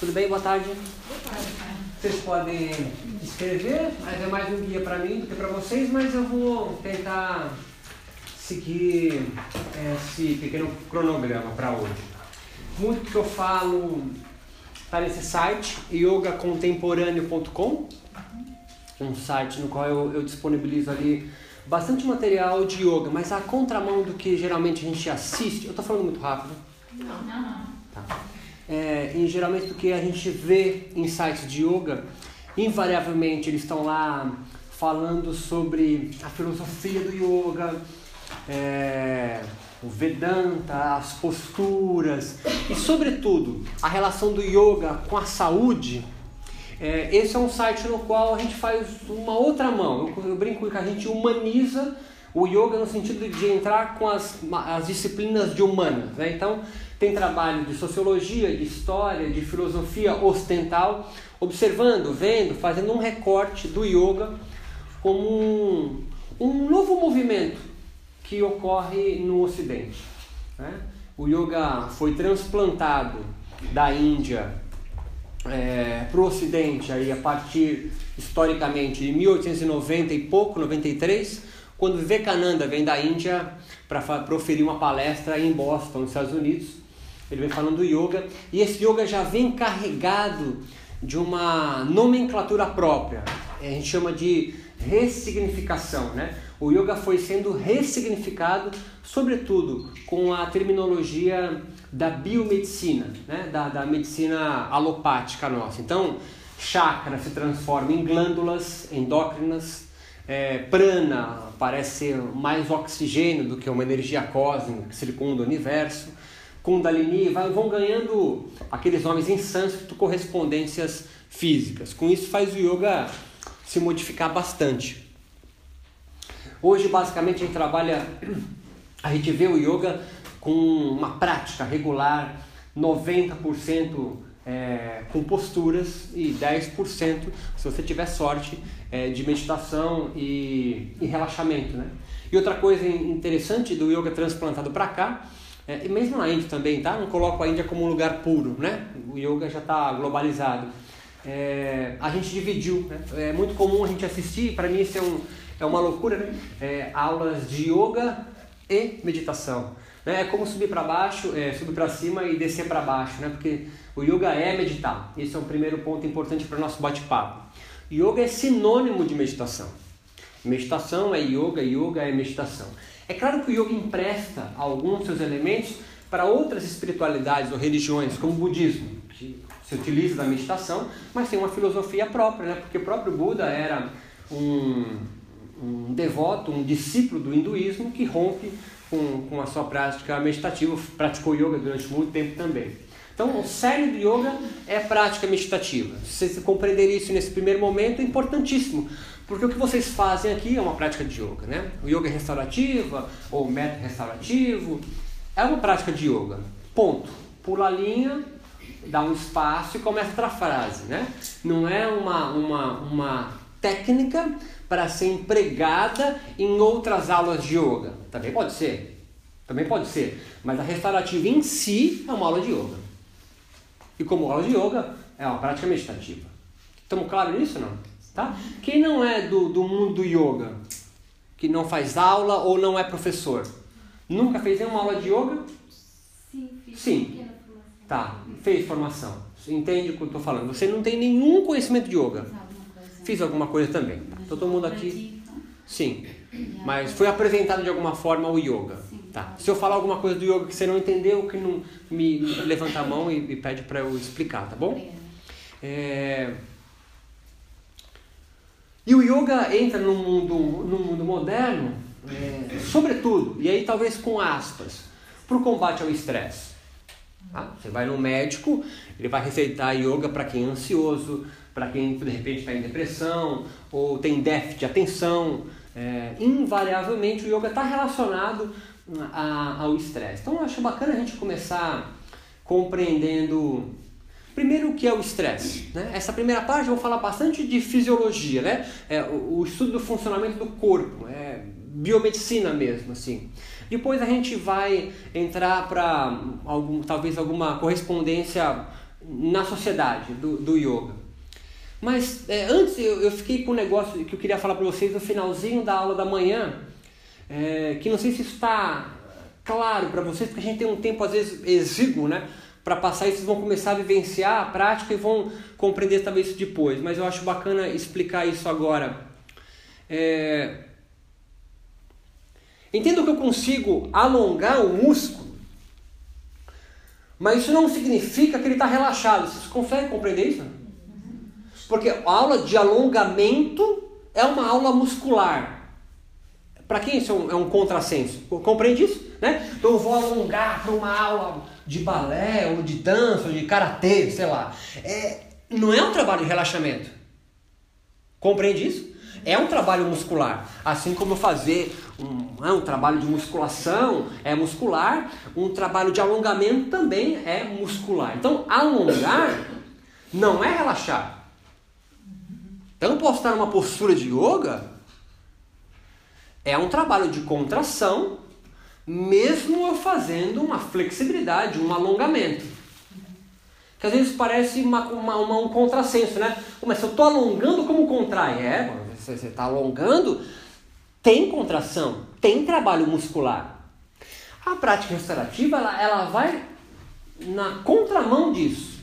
Tudo bem? Boa tarde. Boa tarde. Vocês podem escrever, mas é mais um guia para mim do que para vocês, mas eu vou tentar seguir esse pequeno cronograma para hoje. Muito que eu falo está nesse site, yogacontemporâneo.com, um site no qual eu, eu disponibilizo ali bastante material de yoga, mas a contramão do que geralmente a gente assiste, eu estou falando muito rápido. Não, não, não. Tá. É, em geralmente do que a gente vê em sites de yoga, invariavelmente eles estão lá falando sobre a filosofia do yoga, é, o Vedanta, as posturas e, sobretudo, a relação do yoga com a saúde. É, esse é um site no qual a gente faz uma outra mão. Eu, eu brinco que a gente humaniza o yoga no sentido de entrar com as, as disciplinas de humanas. Né? Então, tem trabalho de sociologia, de história, de filosofia ocidental, observando, vendo, fazendo um recorte do yoga como um, um novo movimento que ocorre no Ocidente. Né? O yoga foi transplantado da Índia é, para o Ocidente aí a partir historicamente de 1890 e pouco, 93, quando Vivekananda vem da Índia para proferir uma palestra em Boston, nos Estados Unidos. Ele vem falando do yoga e esse yoga já vem carregado de uma nomenclatura própria. A gente chama de ressignificação, né? O yoga foi sendo ressignificado, sobretudo com a terminologia da biomedicina, né? da, da medicina alopática nossa. Então, chakra se transforma em glândulas endócrinas, é, prana parece ser mais oxigênio do que uma energia cósmica que circunda o universo. Kundalini vai, vão ganhando aqueles nomes em sânscrito correspondências físicas. Com isso faz o yoga se modificar bastante. Hoje, basicamente, a gente trabalha, a gente vê o yoga com uma prática regular, 90% é, com posturas e 10%, se você tiver sorte, é, de meditação e, e, relaxamento. Né? E outra coisa interessante do yoga transplantado para cá, é, e mesmo na Índia também, tá? não coloco a Índia como um lugar puro, né? o yoga já está globalizado. É, a gente dividiu, né? é muito comum a gente assistir, para mim isso é, um, é uma loucura, né? É, aulas de yoga e meditação. Né? É como subir para baixo, é, subir para cima e descer para baixo, né? porque o yoga é meditar. Esse é um primeiro ponto importante para o nosso bate-papo. Yoga é sinônimo de meditação. Meditação é yoga, yoga é meditação. É claro que o yoga empresta alguns seus elementos para outras espiritualidades ou religiões, como o budismo, que se utiliza da meditação, mas tem uma filosofia própria, né? porque o próprio Buda era um, um devoto, um discípulo do hinduísmo que rompe com, com a sua prática meditativa, praticou yoga durante muito tempo também. Então, o cerne do yoga é prática meditativa. Se você compreender isso nesse primeiro momento, é importantíssimo. Porque o que vocês fazem aqui é uma prática de yoga, né? O yoga restaurativa, ou método restaurativo, é uma prática de yoga. Ponto. Pula a linha, dá um espaço e começa outra frase, né? Não é uma, uma, uma técnica para ser empregada em outras aulas de yoga. Também pode ser. Também pode ser. Mas a restaurativa em si é uma aula de yoga. E como aula de yoga, é uma prática meditativa. Estamos claros nisso não? Tá? Quem não é do, do mundo do yoga, que não faz aula ou não é professor, nunca fez nenhuma aula de yoga? Sim, fiz Sim. Tá, fez formação. Entende o que eu estou falando? Você não tem nenhum conhecimento de yoga. Fiz alguma coisa também. Tá? Todo mundo aqui. Sim. Mas foi apresentado de alguma forma o yoga. Tá. Se eu falar alguma coisa do yoga que você não entendeu, que não me levanta a mão e, e pede para eu explicar, tá bom? É... E o yoga entra no mundo, no mundo moderno, é, sobretudo, e aí talvez com aspas, para o combate ao estresse. Tá? Você vai no médico, ele vai receitar yoga para quem é ansioso, para quem de repente está em depressão ou tem déficit de atenção. É, invariavelmente o yoga está relacionado a, ao estresse. Então eu acho bacana a gente começar compreendendo primeiro o que é o estresse. Né? Essa primeira parte eu vou falar bastante de fisiologia, né? É, o, o estudo do funcionamento do corpo, é biomedicina mesmo, assim. Depois a gente vai entrar para algum, talvez alguma correspondência na sociedade do, do yoga. Mas é, antes eu, eu, fiquei com um negócio que eu queria falar para vocês no finalzinho da aula da manhã, é, que não sei se está claro para vocês, porque a gente tem um tempo às vezes exíguo, né? Para passar isso, vocês vão começar a vivenciar a prática e vão compreender talvez isso depois. Mas eu acho bacana explicar isso agora. É... Entendo que eu consigo alongar o músculo, mas isso não significa que ele está relaxado. Vocês conseguem compreender isso? Porque a aula de alongamento é uma aula muscular. Para quem isso é um, é um contrassenso? Compreende isso? Né? Então eu vou alongar para uma aula de balé, ou de dança, ou de karatê, sei lá. É, não é um trabalho de relaxamento. Compreende isso? É um trabalho muscular. Assim como fazer um, é um trabalho de musculação é muscular, um trabalho de alongamento também é muscular. Então, alongar não é relaxar. Então, eu posso estar numa postura de yoga é um trabalho de contração, mesmo eu fazendo uma flexibilidade, um alongamento. Que às vezes parece uma, uma, uma um contrassenso, né? Mas se eu estou alongando, como contrai? É, você está alongando, tem contração, tem trabalho muscular. A prática restaurativa, ela, ela vai na contramão disso.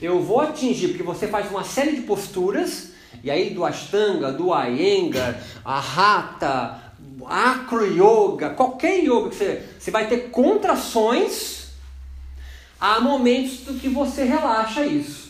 Eu vou atingir, porque você faz uma série de posturas e aí do Ashtanga, do Iyengar, a Hatha, Acro Yoga, qualquer yoga que você, você vai ter contrações, há momentos que você relaxa isso.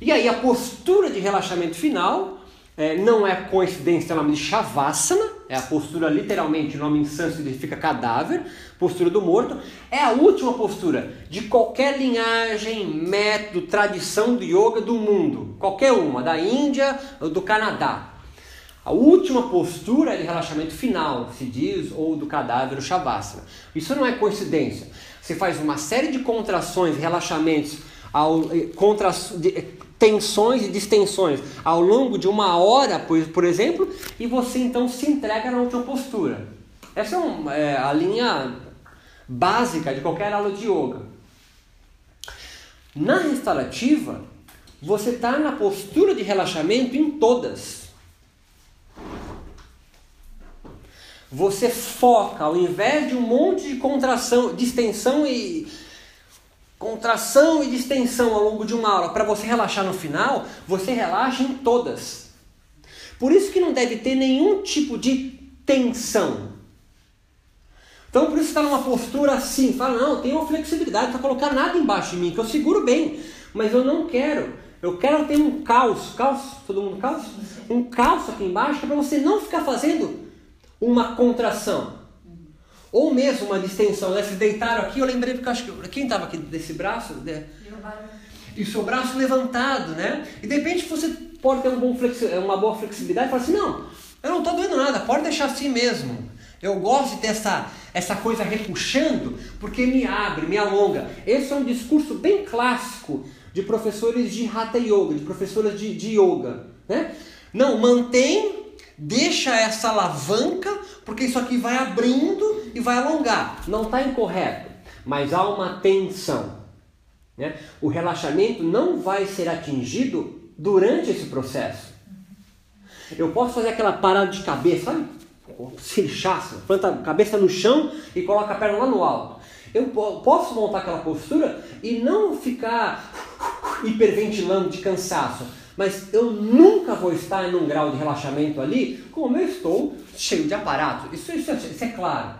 E aí a postura de relaxamento final é, não é coincidência, é o nome de Shavasana, é a postura literalmente, o nome em sânscrito significa cadáver, postura do morto. É a última postura de qualquer linhagem, método, tradição do yoga do mundo, qualquer uma, da Índia ou do Canadá. A última postura é de relaxamento final, se diz, ou do cadáver, o Shavasana. Isso não é coincidência. Você faz uma série de contrações, relaxamentos, ao, eh, contra, de, tensões e distensões ao longo de uma hora, por, por exemplo, e você então se entrega na última postura. Essa é, um, é a linha básica de qualquer aula de yoga. Na restaurativa, você está na postura de relaxamento em todas. Você foca, ao invés de um monte de contração, distensão e contração e distensão ao longo de uma aula para você relaxar no final, você relaxa em todas. Por isso que não deve ter nenhum tipo de tensão. Então por isso está numa postura assim, fala, não, tem uma flexibilidade para colocar nada embaixo de mim, que eu seguro bem, mas eu não quero. Eu quero ter um calço, calço, todo mundo calço? Um calço aqui embaixo para você não ficar fazendo uma contração. Ou mesmo uma distensão, né? Se deitaram aqui, eu lembrei porque eu acho que. Quem estava aqui desse braço? Né? E o seu braço levantado, né? E de repente você pode ter um bom flexi... uma boa flexibilidade e falar assim: não, eu não estou doendo nada, pode deixar assim mesmo. Eu gosto de ter essa, essa coisa repuxando porque me abre, me alonga. Esse é um discurso bem clássico de professores de Hatha Yoga, de professoras de, de Yoga. Né? Não, mantém Deixa essa alavanca, porque isso aqui vai abrindo e vai alongar. Não está incorreto, mas há uma tensão. Né? O relaxamento não vai ser atingido durante esse processo. Eu posso fazer aquela parada de cabeça, sabe? Sirichassa, planta a cabeça no chão e coloca a perna lá no alto. Eu posso montar aquela postura e não ficar hiperventilando de cansaço mas eu nunca vou estar em um grau de relaxamento ali como eu estou cheio de aparato. Isso, isso, isso é claro.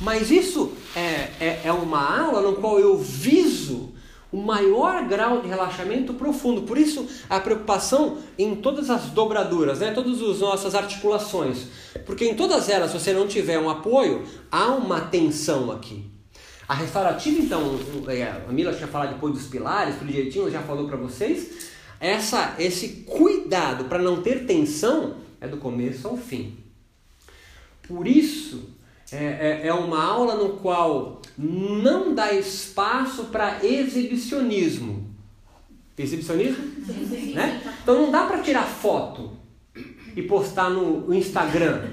Mas isso é, é, é uma aula no qual eu viso o maior grau de relaxamento profundo. Por isso a preocupação em todas as dobraduras, né? todas as nossas articulações. Porque em todas elas, se você não tiver um apoio, há uma tensão aqui. A restaurativa, então, é, a Mila tinha falado depois dos pilares, tudo direitinho, já falou para vocês essa, esse cuidado para não ter tensão é do começo ao fim. Por isso, é, é, é uma aula no qual não dá espaço para exibicionismo. Exibicionismo? Né? Então não dá para tirar foto e postar no Instagram.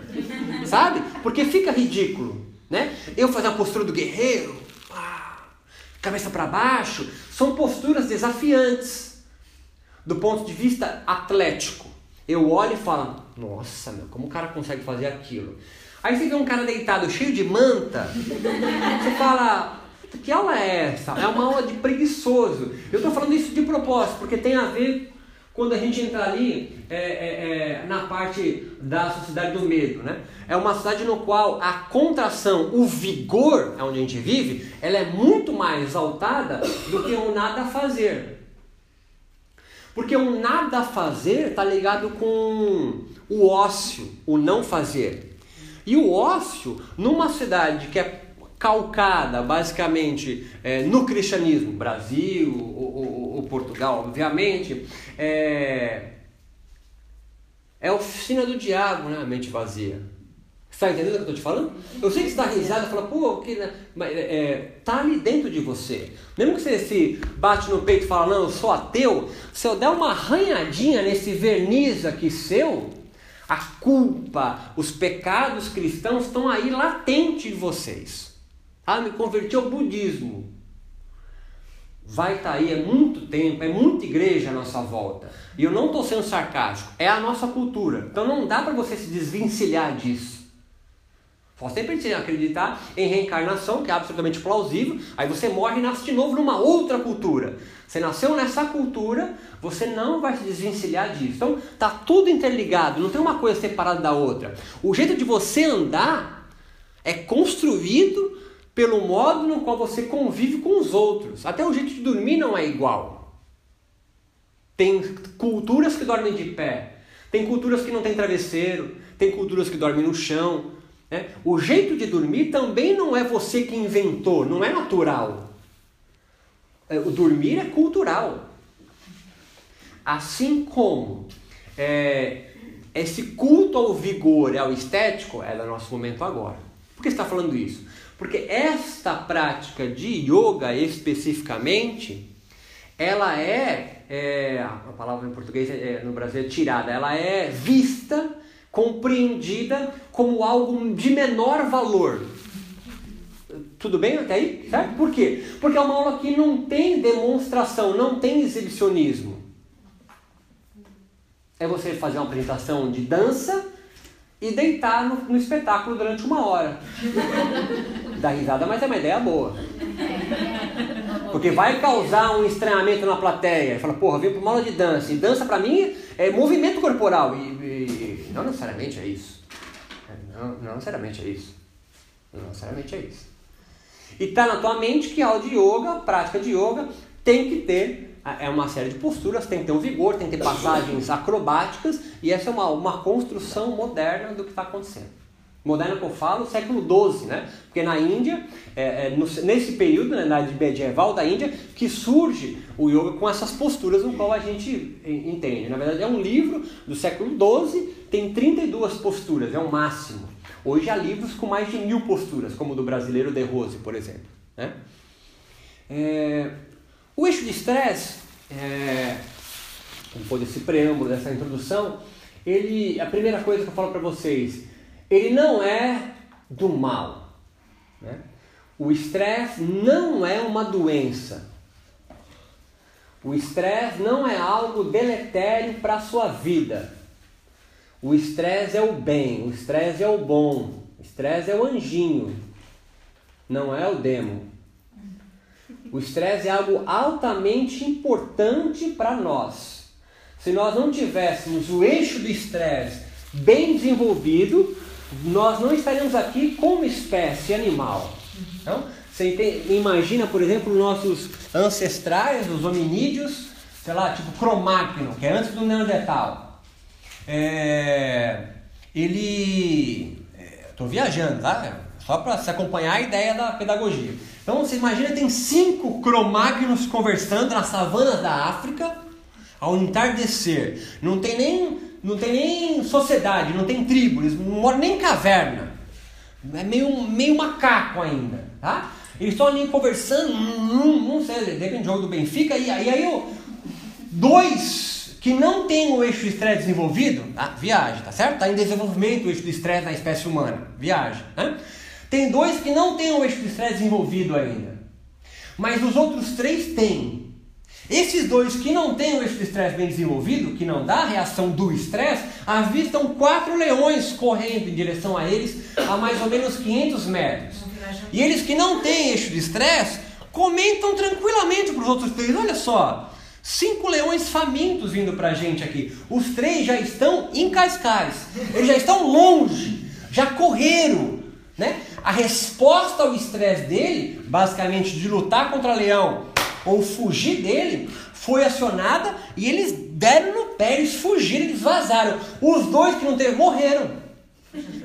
sabe? Porque fica ridículo, né? Eu fazer a postura do guerreiro, ah, cabeça para baixo, são posturas desafiantes do ponto de vista atlético. Eu olho e falo, nossa, meu, como o cara consegue fazer aquilo? Aí você vê um cara deitado cheio de manta, você fala, que aula é essa? É uma aula de preguiçoso. Eu estou falando isso de propósito, porque tem a ver quando a gente entra ali é, é, é, na parte da sociedade do medo, né? É uma sociedade no qual a contração, o vigor, é onde a gente vive, ela é muito mais exaltada do que o nada a fazer. Porque o nada fazer está ligado com o ócio, o não fazer. E o ócio, numa cidade que é calcada basicamente é, no cristianismo, Brasil, ou, Portugal, obviamente, é, é a oficina do diabo, né? A mente vazia. Está entendendo o que eu estou te falando? Eu sei que você está risada e fala, pô, que, né? Mas, é, tá ali dentro de você. Mesmo que você se bate no peito e fala, não, eu sou ateu, se eu der uma arranhadinha nesse verniz aqui seu, a culpa, os pecados cristãos estão aí latente em vocês. Ah, me converti ao budismo. Vai estar tá aí, é muito tempo, é muita igreja à nossa volta. E eu não estou sendo sarcástico, é a nossa cultura. Então não dá para você se desvencilhar disso. Você sempre acreditar em reencarnação, que é absolutamente plausível, aí você morre e nasce de novo numa outra cultura. Você nasceu nessa cultura, você não vai se desvencilhar disso. Então tá tudo interligado, não tem uma coisa separada da outra. O jeito de você andar é construído pelo modo no qual você convive com os outros. Até o jeito de dormir não é igual. Tem culturas que dormem de pé, tem culturas que não têm travesseiro, tem culturas que dormem no chão. Né? O jeito de dormir também não é você que inventou, não é natural. É, o dormir é cultural. Assim como é, esse culto ao vigor e ao estético é do nosso momento agora. Por que está falando isso? Porque esta prática de yoga especificamente, ela é, é a palavra em português é, no Brasil é tirada, ela é vista, compreendida como algo de menor valor. Tudo bem até aí? Certo? Por quê? Porque é uma aula que não tem demonstração, não tem exibicionismo. É você fazer uma apresentação de dança e deitar no, no espetáculo durante uma hora. Dá risada, mas é uma ideia boa. Porque vai causar um estranhamento na plateia. Fala, porra, vim para uma aula de dança. E dança para mim é movimento corporal. E, e, não necessariamente é isso. Não, não necessariamente é isso. Não necessariamente é isso. E tá na tua mente que a aula de yoga, prática de yoga, tem que ter é uma série de posturas, tem que ter um vigor, tem que ter passagens acrobáticas, e essa é uma, uma construção moderna do que está acontecendo. Moderna que eu falo, século XII, né? Porque na Índia, é, é, no, nesse período, né, na idade medieval da Índia, que surge o yoga com essas posturas no qual a gente entende. Na verdade, é um livro do século XII, tem 32 posturas, é o máximo. Hoje há livros com mais de mil posturas, como o do brasileiro De Rose, por exemplo. Né? É, o eixo de estresse, é, depois desse preâmbulo, dessa introdução, ele, a primeira coisa que eu falo para vocês, ele não é do mal. Né? O estresse não é uma doença. O estresse não é algo deletério para a sua vida. O estresse é o bem, o estresse é o bom, o estresse é o anjinho, não é o demo. O estresse é algo altamente importante para nós. Se nós não tivéssemos o eixo do estresse bem desenvolvido, nós não estaríamos aqui como espécie animal. Então, você imagina, por exemplo, nossos ancestrais, os hominídeos, sei lá, tipo Cromagno, que é antes do Neandertal. É, ele. Estou é, viajando, tá? Só para se acompanhar a ideia da pedagogia. Então você imagina, tem cinco cromagnos conversando nas savanas da África ao entardecer. Não tem nem, não tem nem sociedade, não tem tribo, eles não moram nem em caverna. É meio, meio macaco ainda, tá? Eles estão ali conversando, hum, hum, não sei, de repente jogo do Benfica, e aí, aí eu, dois que não têm o eixo do estresse desenvolvido, ah, viagem, tá certo? Está em desenvolvimento o eixo do estresse na espécie humana, viagem. Né? Tem dois que não têm o eixo do estresse desenvolvido ainda, mas os outros três têm. Esses dois que não têm o eixo do estresse bem desenvolvido, que não dá a reação do estresse, avistam quatro leões correndo em direção a eles a mais ou menos 500 metros. E eles que não têm eixo de estresse comentam tranquilamente para os outros três: olha só, cinco leões famintos vindo para a gente aqui. Os três já estão em Cascais, eles já estão longe, já correram. Né? A resposta ao estresse dele, basicamente de lutar contra leão ou fugir dele, foi acionada e eles deram no pé, eles fugiram, eles vazaram. Os dois que não teve morreram.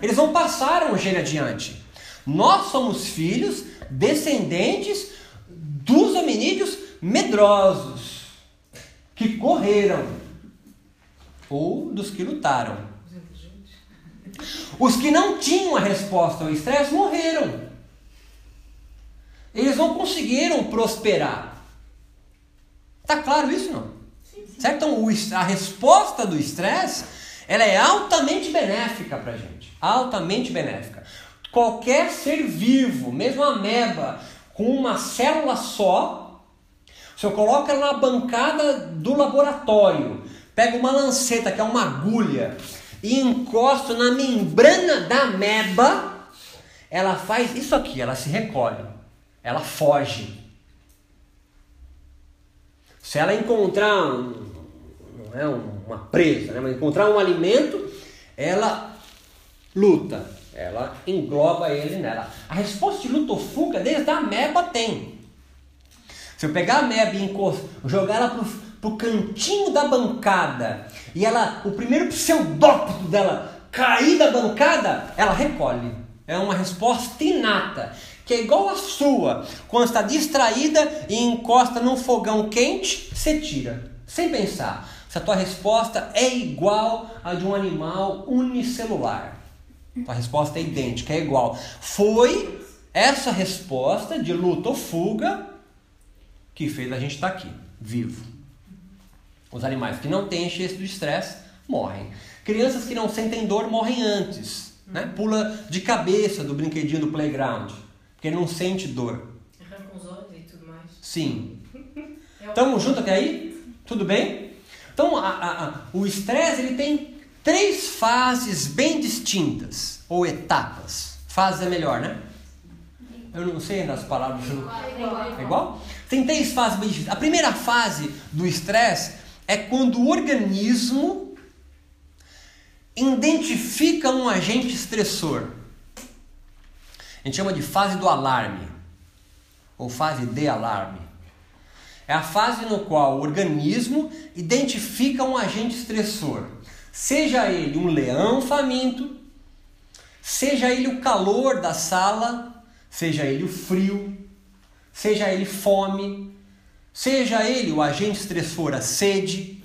Eles não passaram o gene adiante. Nós somos filhos, descendentes dos hominídeos medrosos, que correram, ou dos que lutaram. Os que não tinham a resposta ao estresse morreram. Eles não conseguiram prosperar. Tá claro isso não? Certo? Então a resposta do estresse ela é altamente benéfica para gente, altamente benéfica. Qualquer ser vivo, mesmo a ameba, com uma célula só, você coloca ela na bancada do laboratório, pega uma lanceta, que é uma agulha, e encosta na membrana da ameba, ela faz isso aqui, ela se recolhe, ela foge. Se ela encontrar um, não é uma presa, né? mas encontrar um alimento, ela luta, ela engloba ele nela. A resposta de luta ou fuga desde a ameba tem. Se eu pegar a ameba e jogar ela pro, pro cantinho da bancada e ela, o primeiro pseudópito dela cair da bancada, ela recolhe. É uma resposta inata, que é igual a sua. Quando está distraída e encosta num fogão quente, você tira, sem pensar. Se a tua resposta é igual a de um animal unicelular. A resposta é idêntica, é igual. Foi essa resposta de luta ou fuga que fez a gente estar tá aqui, vivo. Os animais que não têm excesso de estresse morrem. Crianças que não sentem dor morrem antes. Né? Pula de cabeça do brinquedinho do playground, porque não sente dor. Arranca os olhos e tudo mais. Sim. Estamos juntos até aí? Tudo bem? Então, a, a, a, o estresse ele tem três fases bem distintas, ou etapas. Fase é melhor, né? Eu não sei nas palavras. É igual. É igual? Tem três fases bem distintas. A primeira fase do estresse é quando o organismo identifica um agente estressor. A gente chama de fase do alarme, ou fase de alarme. É a fase no qual o organismo identifica um agente estressor, seja ele um leão faminto, seja ele o calor da sala, seja ele o frio, seja ele fome, seja ele o agente estressor a sede,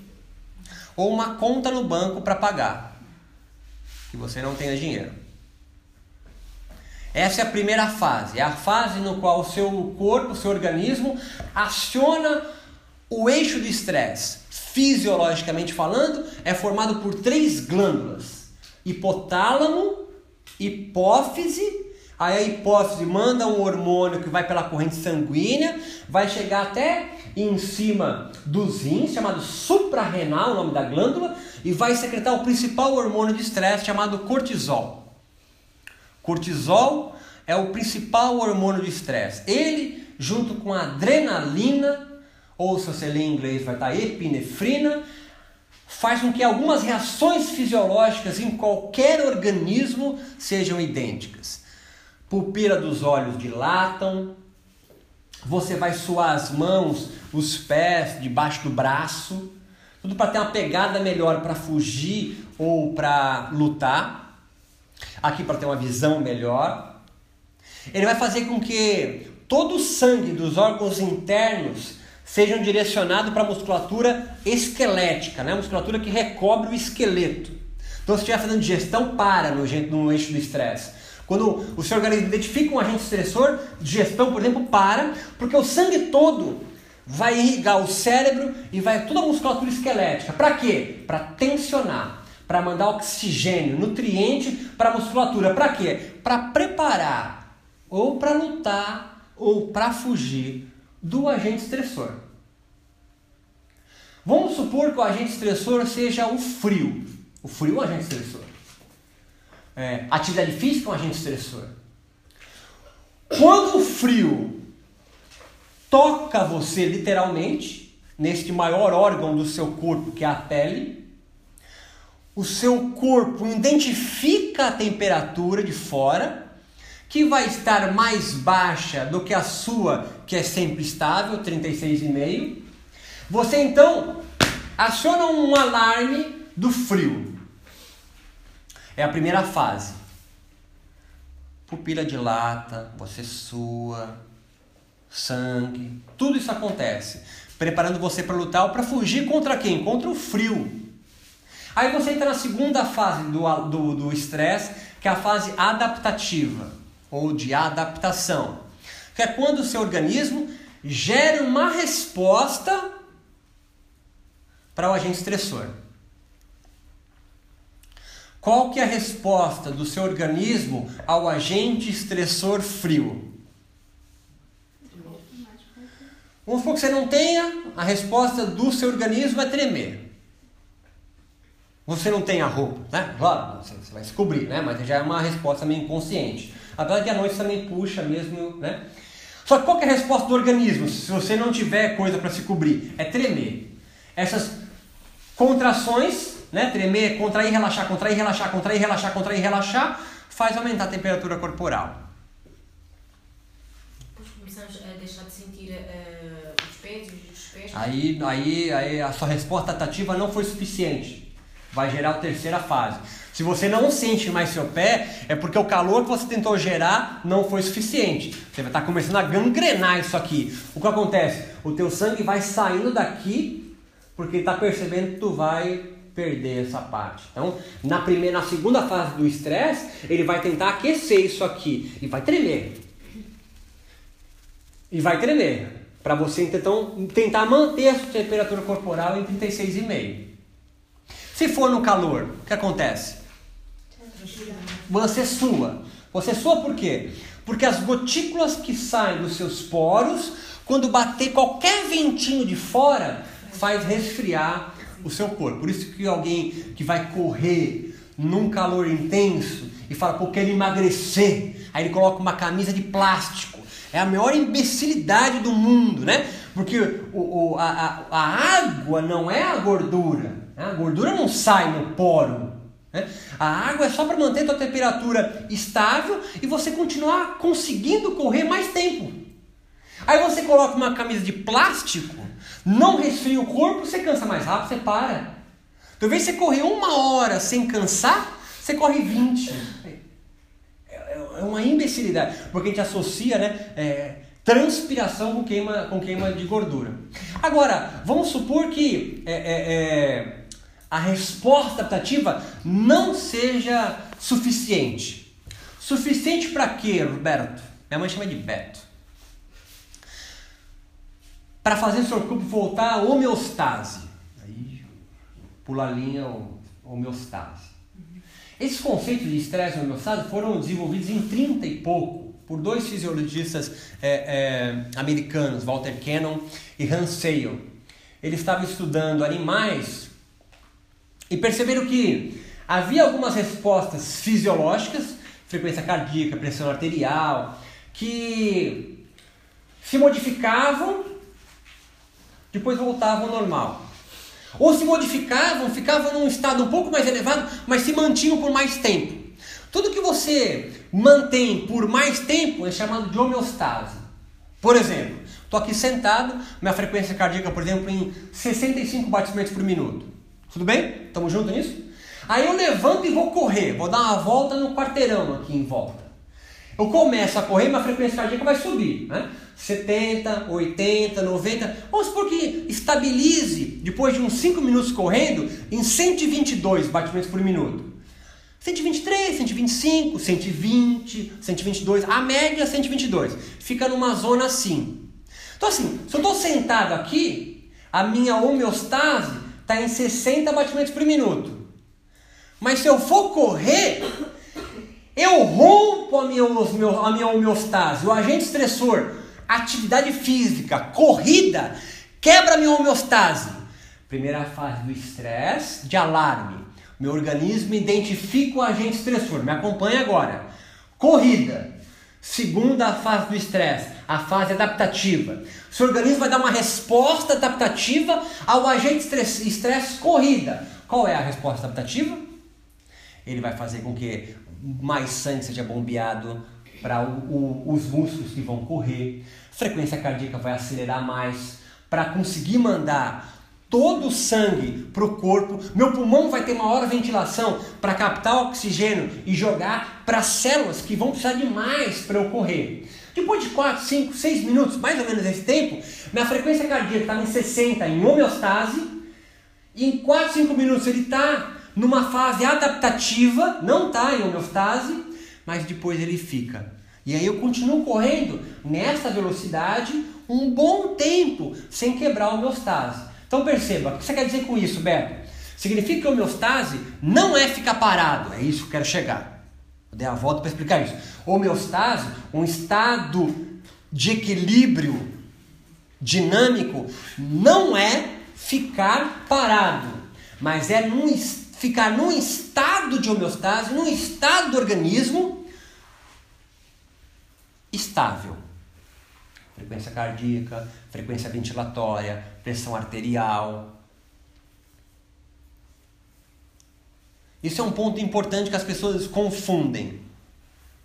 ou uma conta no banco para pagar, que você não tenha dinheiro. Essa é a primeira fase, é a fase no qual o seu corpo, o seu organismo aciona o eixo do estresse. Fisiologicamente falando, é formado por três glândulas: hipotálamo, hipófise. Aí a hipófise manda um hormônio que vai pela corrente sanguínea, vai chegar até em cima dos rins, chamado suprarrenal, o nome da glândula, e vai secretar o principal hormônio de estresse chamado cortisol. Cortisol é o principal hormônio de estresse. Ele, junto com a adrenalina, ou se você ler em inglês vai estar epinefrina, faz com que algumas reações fisiológicas em qualquer organismo sejam idênticas. Pupila dos olhos dilatam, você vai suar as mãos, os pés debaixo do braço, tudo para ter uma pegada melhor para fugir ou para lutar aqui para ter uma visão melhor. Ele vai fazer com que todo o sangue dos órgãos internos sejam direcionados para a musculatura esquelética, né? a musculatura que recobre o esqueleto. Então, se estiver fazendo digestão, para no, no eixo do estresse. Quando o seu organismo identifica um agente estressor, digestão, por exemplo, para, porque o sangue todo vai irrigar o cérebro e vai toda a musculatura esquelética. Para quê? Para tensionar, para mandar oxigênio, nutriente para a musculatura. Para quê? Para preparar ou para lutar ou para fugir do agente estressor. Vamos supor que o agente estressor seja o frio. O frio é um agente estressor. É, atividade física é um agente estressor. Quando o frio toca você literalmente, neste maior órgão do seu corpo, que é a pele, o seu corpo identifica a temperatura de fora, que vai estar mais baixa do que a sua, que é sempre estável, 36,5. Você então aciona um alarme do frio. É a primeira fase. Pupila dilata, você sua, sangue, tudo isso acontece, preparando você para lutar ou para fugir contra quem? Contra o frio. Aí você entra na segunda fase do estresse, que é a fase adaptativa ou de adaptação, que é quando o seu organismo gera uma resposta para o agente estressor. Qual que é a resposta do seu organismo ao agente estressor frio? Vamos supor que você não tenha, a resposta do seu organismo é tremer. Você não tem a roupa, né? Claro, você, vai descobrir, né? Mas já é uma resposta meio inconsciente. Apesar que a noite também puxa mesmo, né? Só que qual que é a resposta do organismo se você não tiver coisa para se cobrir? É tremer. Essas contrações, né? Tremer, contrair, relaxar, contrair, relaxar, contrair, relaxar, contrair, relaxar, faz aumentar a temperatura corporal. Começamos a deixar de sentir uh, os pés os pés. Aí, aí, aí a sua resposta adaptativa não foi suficiente. Vai gerar a terceira fase. Se você não sente mais seu pé, é porque o calor que você tentou gerar não foi suficiente. Você vai estar começando a gangrenar isso aqui. O que acontece? O teu sangue vai saindo daqui porque está percebendo que tu vai perder essa parte. Então, na primeira, na segunda fase do estresse, ele vai tentar aquecer isso aqui e vai tremer. E vai tremer para você então tentar manter a sua temperatura corporal em 36,5. Se for no calor, o que acontece? Você sua. Você sua por quê? Porque as gotículas que saem dos seus poros, quando bater qualquer ventinho de fora, faz resfriar o seu corpo. Por isso que alguém que vai correr num calor intenso e fala, pô, quero emagrecer, aí ele coloca uma camisa de plástico. É a maior imbecilidade do mundo, né? Porque o, o a, a, a água não é a gordura. Né? A gordura não sai no poro. Né? A água é só para manter a tua temperatura estável e você continuar conseguindo correr mais tempo. Aí você coloca uma camisa de plástico, não resfria o corpo, você cansa mais rápido, você para. Então, invés de você correr uma hora sem cansar, você corre 20. É, é, é uma imbecilidade, porque a gente associa né, é, transpiração com queima, com queima de gordura. Agora, vamos supor que é, é, é a resposta adaptativa não seja suficiente. Suficiente para quê, Roberto? Minha mãe chama de Beto. Para fazer o seu corpo voltar à homeostase. Aí pula a linha homeostase. Esses conceitos de estresse e homeostase foram desenvolvidos em 30 e pouco por dois fisiologistas é, é, americanos, Walter Cannon e Hans Sale. Eles estavam estudando animais e perceberam que havia algumas respostas fisiológicas, frequência cardíaca, pressão arterial, que se modificavam, depois voltavam ao normal. Ou se modificavam, ficavam num estado um pouco mais elevado, mas se mantinham por mais tempo. Tudo que você mantém por mais tempo é chamado de homeostase. Por exemplo, estou aqui sentado, minha frequência cardíaca, por exemplo, em 65 batimentos por minuto. Tudo bem? Estamos juntos nisso? Aí eu levanto e vou correr, vou dar uma volta no quarteirão aqui em volta. Eu começo a correr, minha frequência cardíaca vai subir, né? 70, 80, 90. Vamos supor que estabilize, depois de uns 5 minutos correndo, em 122 batimentos por minuto. 123, 125, 120, 122, a média é 122. Fica numa zona assim. Então assim, se eu estou sentado aqui, a minha homeostase está em 60 batimentos por minuto. Mas se eu for correr, eu rompo a minha, a minha homeostase. O agente estressor, atividade física, corrida, quebra a minha homeostase. Primeira fase do estresse, de alarme. Meu organismo identifica o agente estressor. Me acompanha agora. Corrida. Segunda fase do estresse, a fase adaptativa. Seu organismo vai dar uma resposta adaptativa ao agente estresse corrida. Qual é a resposta adaptativa? Ele vai fazer com que mais sangue seja bombeado para os músculos que vão correr, frequência cardíaca vai acelerar mais para conseguir mandar todo o sangue para o corpo. Meu pulmão vai ter maior ventilação para captar oxigênio e jogar para células que vão precisar de mais para eu correr. Depois de 4, 5, 6 minutos, mais ou menos esse tempo, minha frequência cardíaca está em 60 em homeostase. E em 4, 5 minutos ele está numa fase adaptativa, não está em homeostase, mas depois ele fica. E aí eu continuo correndo nessa velocidade um bom tempo sem quebrar a homeostase. Então perceba, o que você quer dizer com isso, Beto? Significa que a homeostase não é ficar parado, é isso que eu quero chegar. Eu dei a volta para explicar isso. Homeostase, um estado de equilíbrio dinâmico, não é ficar parado, mas é num, ficar num estado de homeostase, num estado do organismo estável. Frequência cardíaca, frequência ventilatória, pressão arterial. Isso é um ponto importante que as pessoas confundem.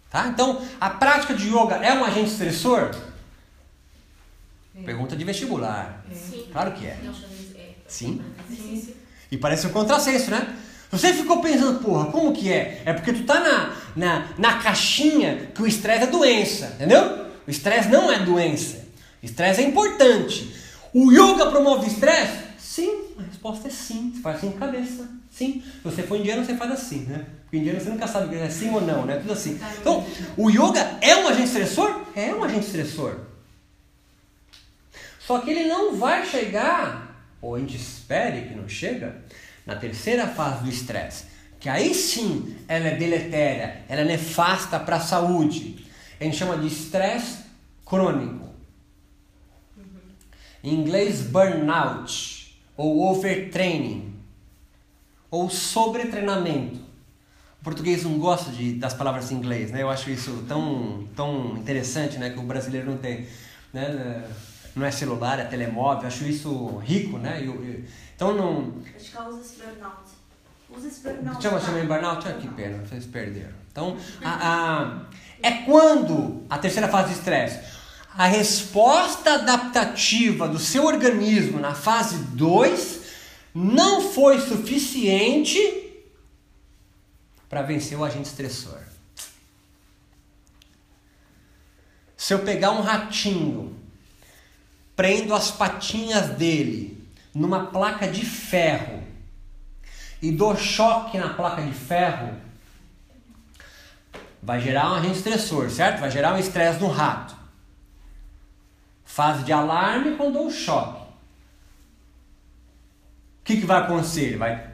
Tá? Então, a prática de yoga é um agente estressor? É. Pergunta de vestibular. É. Sim. Claro que é. é. Sim. E parece um contrassenso, né? Você ficou pensando, porra, como que é? É porque tu tá na, na, na caixinha que o estresse é doença, entendeu? O estresse não é doença. Estresse é importante. O yoga promove estresse? Resposta é sim. Você faz assim com a cabeça. Sim. Se você for indiano, você faz assim, né? Porque indiano você nunca sabe se é sim ou não, né? Tudo assim. Então, o yoga é um agente estressor? É um agente estressor. Só que ele não vai chegar, ou a gente espere que não chega, na terceira fase do estresse, que aí sim ela é deletéria, ela é nefasta para a saúde. A gente chama de estresse crônico. Em inglês, burnout, ou overtraining, ou sobretreinamento. O português não gosta de, das palavras em inglês, né? Eu acho isso tão, tão interessante, né? Que o brasileiro não tem, né? Não é celular, é telemóvel. Eu acho isso rico, né? Eu, eu, então não. Acho que usa esse burnout. Usa esse burnout. Chama, chama em burnout? Ah, que pena, vocês perderam. Então, a, a, é quando a terceira fase de estresse. A resposta adaptativa do seu organismo na fase 2 não foi suficiente para vencer o agente estressor. Se eu pegar um ratinho, prendo as patinhas dele numa placa de ferro e dou choque na placa de ferro, vai gerar um agente estressor, certo? Vai gerar um estresse no rato. Fase de alarme quando dou choque. O que, que vai acontecer? Ele vai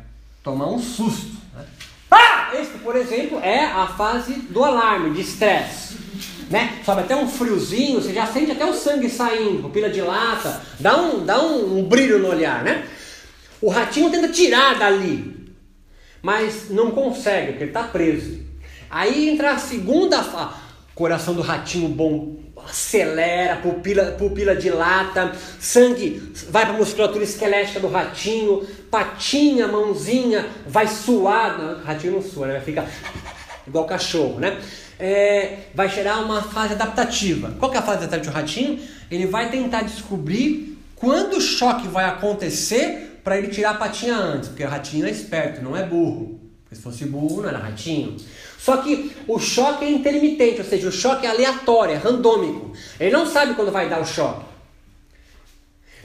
tomar um susto. Né? Ah! Esse, por exemplo, é a fase do alarme, de estresse né? Sobe até um friozinho, você já sente até o sangue saindo, pupila dilata, dá um, dá um, um brilho no olhar, né? O ratinho tenta tirar dali, mas não consegue, porque ele está preso. Aí entra a segunda fase. Coração do ratinho bom acelera, pupila, pupila dilata, sangue vai para a musculatura esquelética do ratinho, patinha, mãozinha, vai suar. Não, ratinho não sua, né? Vai ficar igual cachorro, né? é, vai gerar uma fase adaptativa. Qual que é a fase adaptativa do ratinho? Ele vai tentar descobrir quando o choque vai acontecer para ele tirar a patinha antes, porque o ratinho é esperto, não é burro. Se fosse burro, não era ratinho. Só que o choque é intermitente, ou seja, o choque é aleatório, é randômico. Ele não sabe quando vai dar o choque.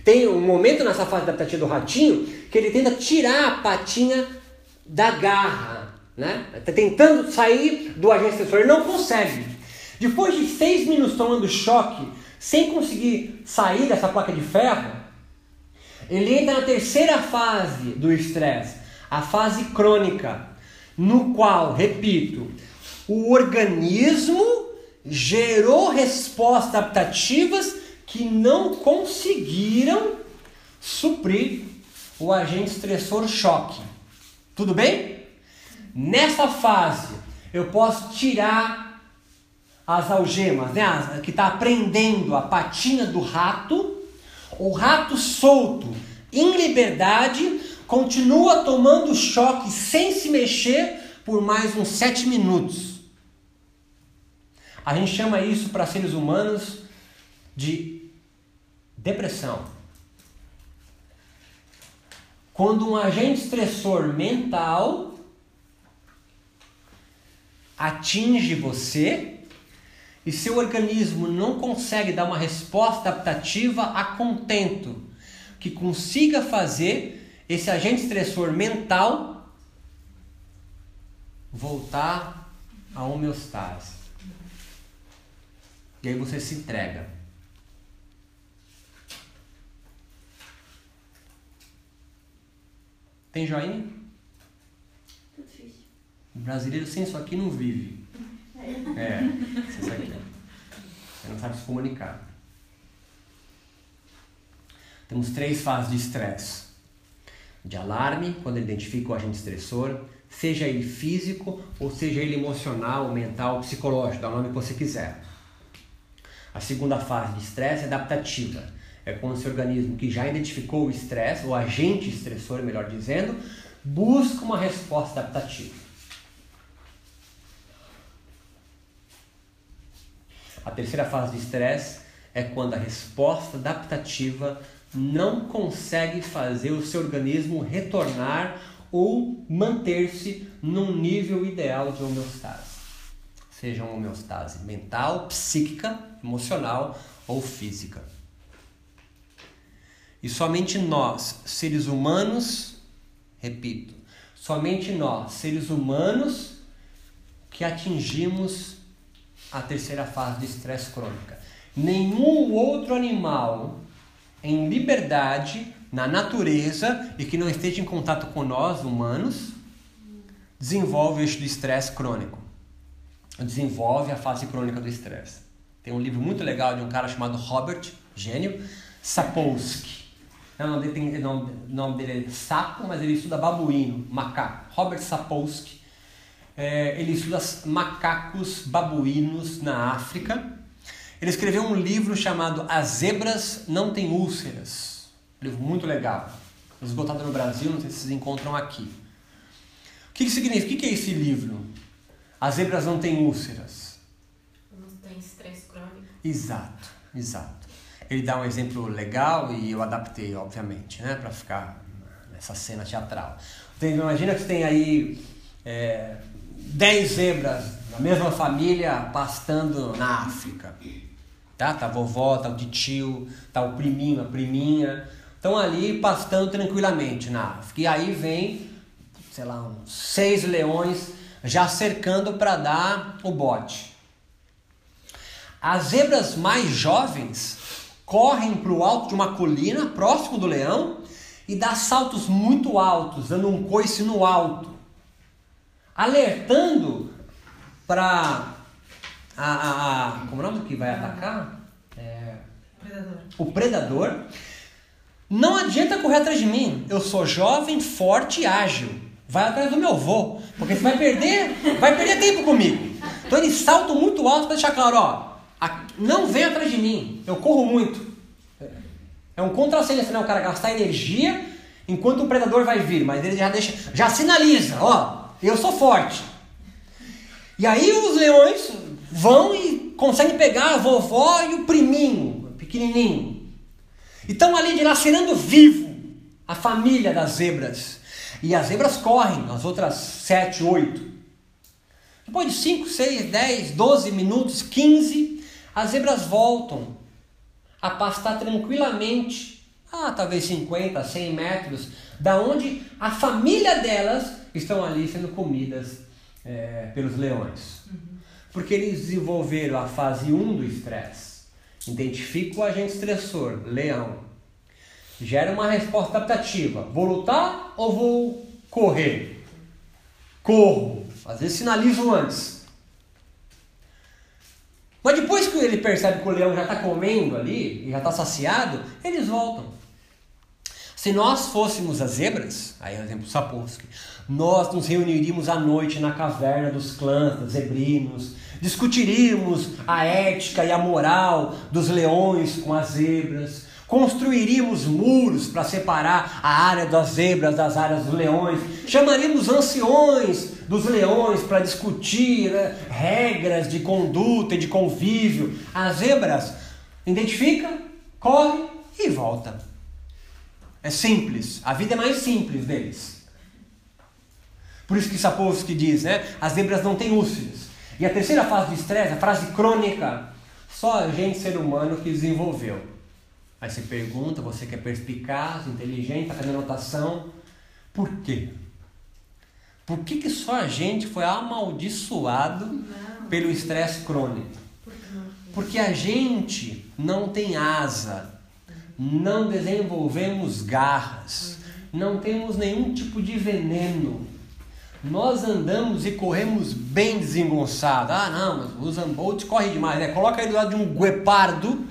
Tem um momento nessa fase adaptativa do ratinho que ele tenta tirar a patinha da garra, né? Está tentando sair do agente sensor, ele não consegue. Depois de seis minutos tomando choque, sem conseguir sair dessa placa de ferro, ele entra na terceira fase do estresse, a fase crônica, no qual, repito, o organismo gerou respostas adaptativas que não conseguiram suprir o agente estressor choque. Tudo bem? Nessa fase, eu posso tirar as algemas, né, que está prendendo a patinha do rato. O rato solto, em liberdade, continua tomando choque sem se mexer por mais uns sete minutos. A gente chama isso para seres humanos de depressão. Quando um agente estressor mental atinge você e seu organismo não consegue dar uma resposta adaptativa a contento que consiga fazer esse agente estressor mental voltar à homeostase. E aí você se entrega. Tem joinha? Tudo difícil. O brasileiro sem isso aqui não vive. É, sem isso aqui. Você não sabe se comunicar. Temos três fases de estresse: de alarme, quando ele identifica o agente estressor, seja ele físico ou seja ele emocional, mental, psicológico, dá o nome que você quiser. A segunda fase de estresse é adaptativa. É quando seu organismo, que já identificou o estresse, o agente estressor, melhor dizendo, busca uma resposta adaptativa. A terceira fase de estresse é quando a resposta adaptativa não consegue fazer o seu organismo retornar ou manter-se num nível ideal de homeostase. Seja uma homeostase mental, psíquica, emocional ou física. E somente nós, seres humanos, repito, somente nós, seres humanos, que atingimos a terceira fase de estresse crônica. Nenhum outro animal em liberdade na natureza e que não esteja em contato com nós, humanos, desenvolve o eixo do estresse crônico. Desenvolve a fase crônica do estresse. Tem um livro muito legal de um cara chamado Robert, gênio, Sapolsky. O nome dele, nome, nome dele é Sapo, mas ele estuda babuíno, macaco. Robert Sapolsky. É, ele estuda macacos babuínos na África. Ele escreveu um livro chamado As Zebras Não Têm Úlceras. Um livro muito legal. Esgotado no Brasil, não sei se vocês encontram aqui. O que, que significa? O que, que é esse livro? As zebras não têm úlceras. Não tem estresse crônico. Exato, exato. Ele dá um exemplo legal e eu adaptei, obviamente, né, para ficar nessa cena teatral. Então, imagina que você tem aí é, 10 zebras da mesma família pastando na África. Tá? Tá a vovó, tá o tio, tá o priminho, a priminha. Estão ali pastando tranquilamente na África. E aí vem, sei lá, uns seis leões já cercando para dar o bote. As zebras mais jovens correm para o alto de uma colina próximo do leão e dá saltos muito altos, dando um coice no alto, alertando para a, a, a, como é o nome que vai atacar? É, Predador. o predador. Não adianta correr atrás de mim. Eu sou jovem, forte e ágil. Vai atrás do meu avô, porque você vai perder, vai perder tempo comigo. Então eles saltam muito alto para deixar claro, ó, não vem atrás de mim. Eu corro muito. É um contrassenso, né? O cara gastar energia enquanto o predador vai vir, mas ele já deixa, já sinaliza, ó, eu sou forte. E aí os leões vão e conseguem pegar a vovó e o priminho, pequenininho. E estão ali dilacerando vivo a família das zebras. E as zebras correm, as outras sete, oito. Depois de 5, 6, 10, 12 minutos, 15, as zebras voltam a pastar tranquilamente, ah, talvez 50, 100 metros, da onde a família delas estão ali sendo comidas eh, pelos leões. Porque eles desenvolveram a fase 1 do estresse, Identifico o agente estressor, leão. Gera uma resposta adaptativa. Vou lutar ou vou correr? Corro. Às vezes sinalizo antes. Mas depois que ele percebe que o leão já está comendo ali e já está saciado, eles voltam. Se nós fôssemos as zebras, aí é exemplo Sapolsky, nós nos reuniríamos à noite na caverna dos clãs, dos zebrinos, discutiríamos a ética e a moral dos leões com as zebras, construiríamos muros para separar a área das zebras das áreas dos leões, chamaríamos anciões dos leões para discutir né, regras de conduta e de convívio. As zebras identifica, corre e volta. É simples, a vida é mais simples deles. Por isso que Sapolsky diz, né? As zebras não têm úlceras. E a terceira fase do estresse, a fase crônica, só a gente, ser humano, que desenvolveu. Aí você pergunta, você que é perspicaz, inteligente, está fazendo anotação. Por quê? Por que, que só a gente foi amaldiçoado não. pelo estresse crônico? Porque a gente não tem asa não desenvolvemos garras, não temos nenhum tipo de veneno. Nós andamos e corremos bem desengonçado. Ah, não, mas o Zambolt corre demais. Né? Coloca ele do lado de um guepardo,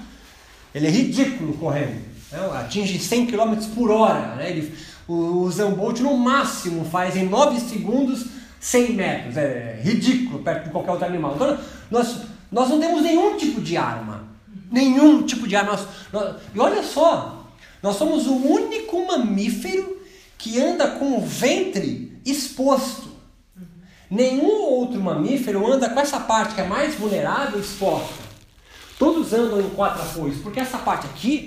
ele é ridículo correndo. Né? Atinge 100 km por hora. Né? Ele, o, o Zambolt no máximo faz em 9 segundos 100 metros. É ridículo perto de qualquer outro animal. Então, nós, nós não temos nenhum tipo de arma. Nenhum tipo de arma. Nós, nós, e olha só, nós somos o único mamífero que anda com o ventre exposto. Nenhum outro mamífero anda com essa parte que é mais vulnerável exposta. Todos andam em quatro apoios, porque essa parte aqui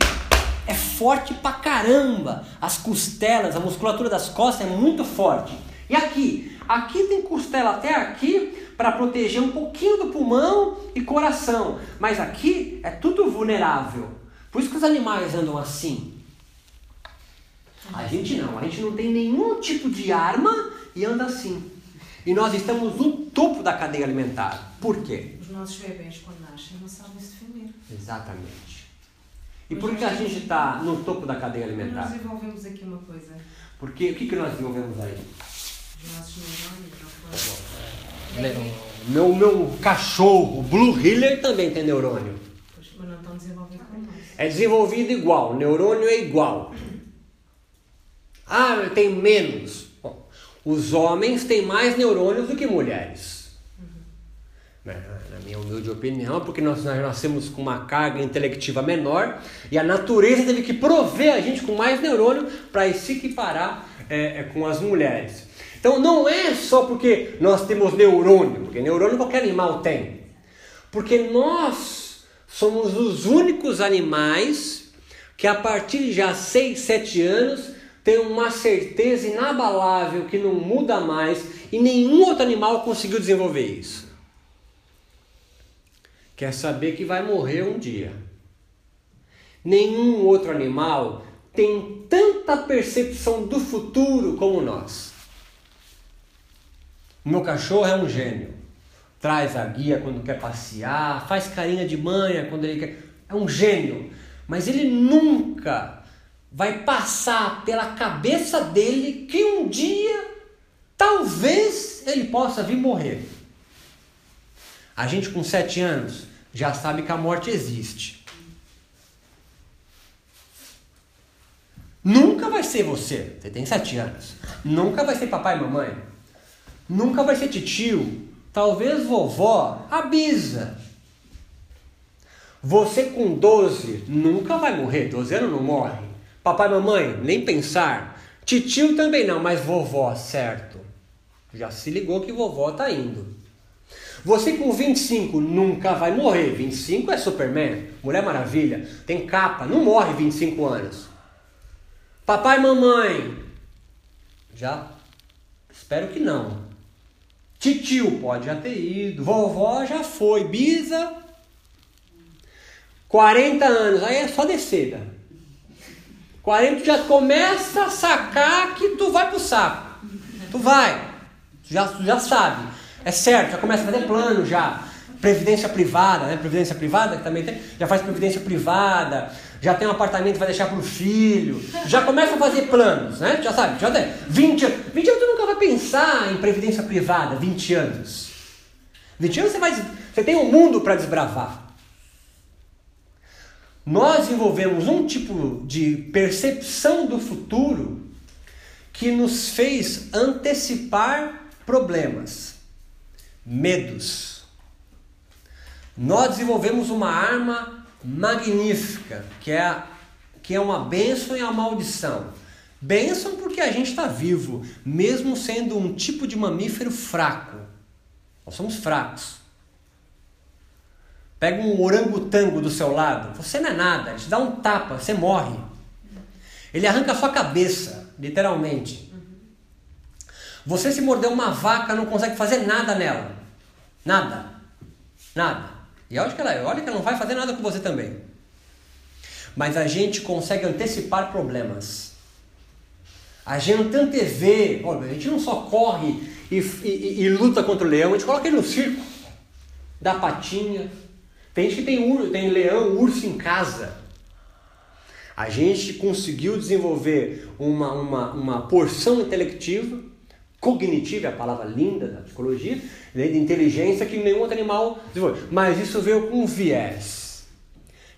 é forte pra caramba. As costelas, a musculatura das costas é muito forte. E aqui? Aqui tem costela até aqui para proteger um pouquinho do pulmão e coração. Mas aqui é tudo vulnerável. Por isso que os animais andam assim. A gente não, a gente não tem nenhum tipo de arma e anda assim. E nós estamos no topo da cadeia alimentar. Por quê? Os nossos bebês, quando nascem, não sabem se defender. Exatamente. E por que a gente está no topo da cadeia alimentar? Nós desenvolvemos aqui uma coisa. Porque o que, que nós desenvolvemos aí? Os nossos neurônios, não Meu, meu cachorro, Blue Healer, também tem neurônio. Mas não estão desenvolvidos como nós. É desenvolvido igual, neurônio é igual. Ah, eu tenho menos. Bom, os homens têm mais neurônios do que mulheres. Na minha humilde opinião, porque nós, nós nascemos com uma carga intelectiva menor e a natureza teve que prover a gente com mais neurônio para se equiparar é, é, com as mulheres. Então não é só porque nós temos neurônio, porque neurônio qualquer animal tem. Porque nós somos os únicos animais que a partir de já 6, 7 anos tem uma certeza inabalável que não muda mais e nenhum outro animal conseguiu desenvolver isso. Quer saber que vai morrer um dia. Nenhum outro animal tem tanta percepção do futuro como nós. O meu cachorro é um gênio. Traz a guia quando quer passear, faz carinha de manha quando ele quer. É um gênio. Mas ele nunca vai passar pela cabeça dele que um dia, talvez, ele possa vir morrer. A gente com sete anos já sabe que a morte existe. Nunca vai ser você, você tem sete anos. Nunca vai ser papai e mamãe. Nunca vai ser titio. Talvez vovó, a bisa. Você com 12 nunca vai morrer, 12 anos não morre. Papai mamãe, nem pensar. Titio também não, mas vovó, certo. Já se ligou que vovó tá indo. Você com 25 nunca vai morrer. 25 é Superman, Mulher Maravilha, tem capa, não morre 25 anos. Papai mamãe, já espero que não. Titio pode já ter ido, vovó já foi, bisa 40 anos, aí é só descida. 40 já começa a sacar que tu vai pro saco. Tu vai. Tu já, tu já sabe. É certo, já começa a fazer plano já. previdência privada, né? Previdência privada que também tem, já faz previdência privada, já tem um apartamento que vai deixar para o filho, já começa a fazer planos, né? Já sabe, já tem 20 anos. 20 anos tu nunca vai pensar em previdência privada, 20 anos. 20 anos você vai. Você tem um mundo para desbravar. Nós desenvolvemos um tipo de percepção do futuro que nos fez antecipar problemas, medos. Nós desenvolvemos uma arma magnífica, que é, que é uma bênção e a maldição. Bênção porque a gente está vivo, mesmo sendo um tipo de mamífero fraco. Nós somos fracos. Pega um orangotango do seu lado, você não é nada, ele te dá um tapa, você morre. Ele arranca a sua cabeça, literalmente. Você se morder uma vaca, não consegue fazer nada nela. Nada. Nada. E olha que ela, olha que ela não vai fazer nada com você também. Mas a gente consegue antecipar problemas. A gente antevê, olha, a gente não só corre e, e, e, luta contra o leão, a gente coloca ele no circo, dá patinha. Tem gente que tem, tem leão, urso em casa. A gente conseguiu desenvolver uma, uma, uma porção intelectiva, cognitiva, é a palavra linda da psicologia, né, de inteligência que nenhum outro animal desenvolveu. Mas isso veio com um viés,